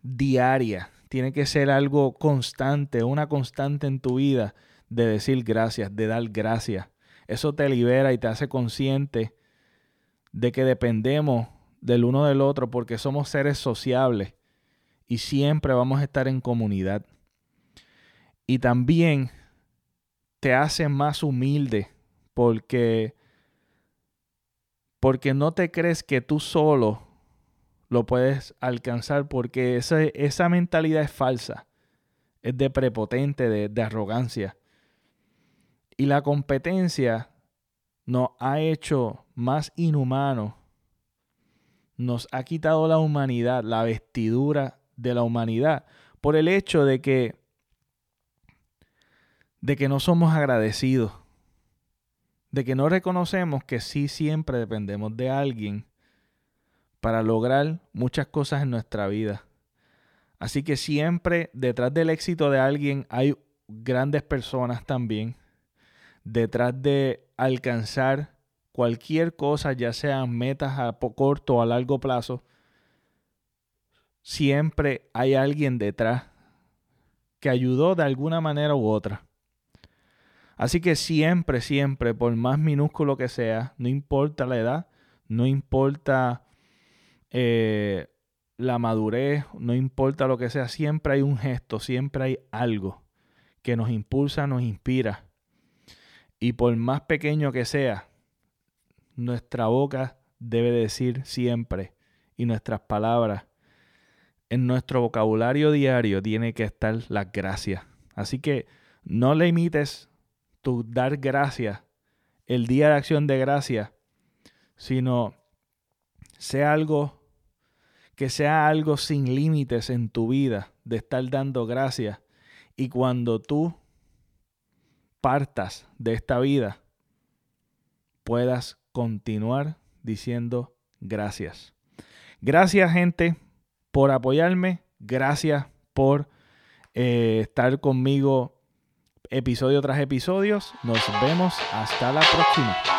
diaria, tiene que ser algo constante, una constante en tu vida de decir gracias, de dar gracias. Eso te libera y te hace consciente de que dependemos del uno del otro porque somos seres sociables y siempre vamos a estar en comunidad. Y también te hace más humilde porque porque no te crees que tú solo lo puedes alcanzar porque esa, esa mentalidad es falsa, es de prepotente, de, de arrogancia. Y la competencia nos ha hecho más inhumanos, nos ha quitado la humanidad, la vestidura de la humanidad, por el hecho de que, de que no somos agradecidos, de que no reconocemos que sí siempre dependemos de alguien para lograr muchas cosas en nuestra vida. Así que siempre detrás del éxito de alguien hay grandes personas también. Detrás de alcanzar cualquier cosa, ya sean metas a corto o a largo plazo, siempre hay alguien detrás que ayudó de alguna manera u otra. Así que siempre, siempre, por más minúsculo que sea, no importa la edad, no importa eh, la madurez, no importa lo que sea, siempre hay un gesto, siempre hay algo que nos impulsa, nos inspira. Y por más pequeño que sea, nuestra boca debe decir siempre y nuestras palabras en nuestro vocabulario diario tiene que estar la gracia. Así que no limites tu dar gracias el día de acción de gracia, sino sea algo que sea algo sin límites en tu vida de estar dando gracias. Y cuando tú partas de esta vida, puedas continuar diciendo gracias. Gracias gente por apoyarme. Gracias por eh, estar conmigo episodio tras episodio. Nos vemos hasta la próxima.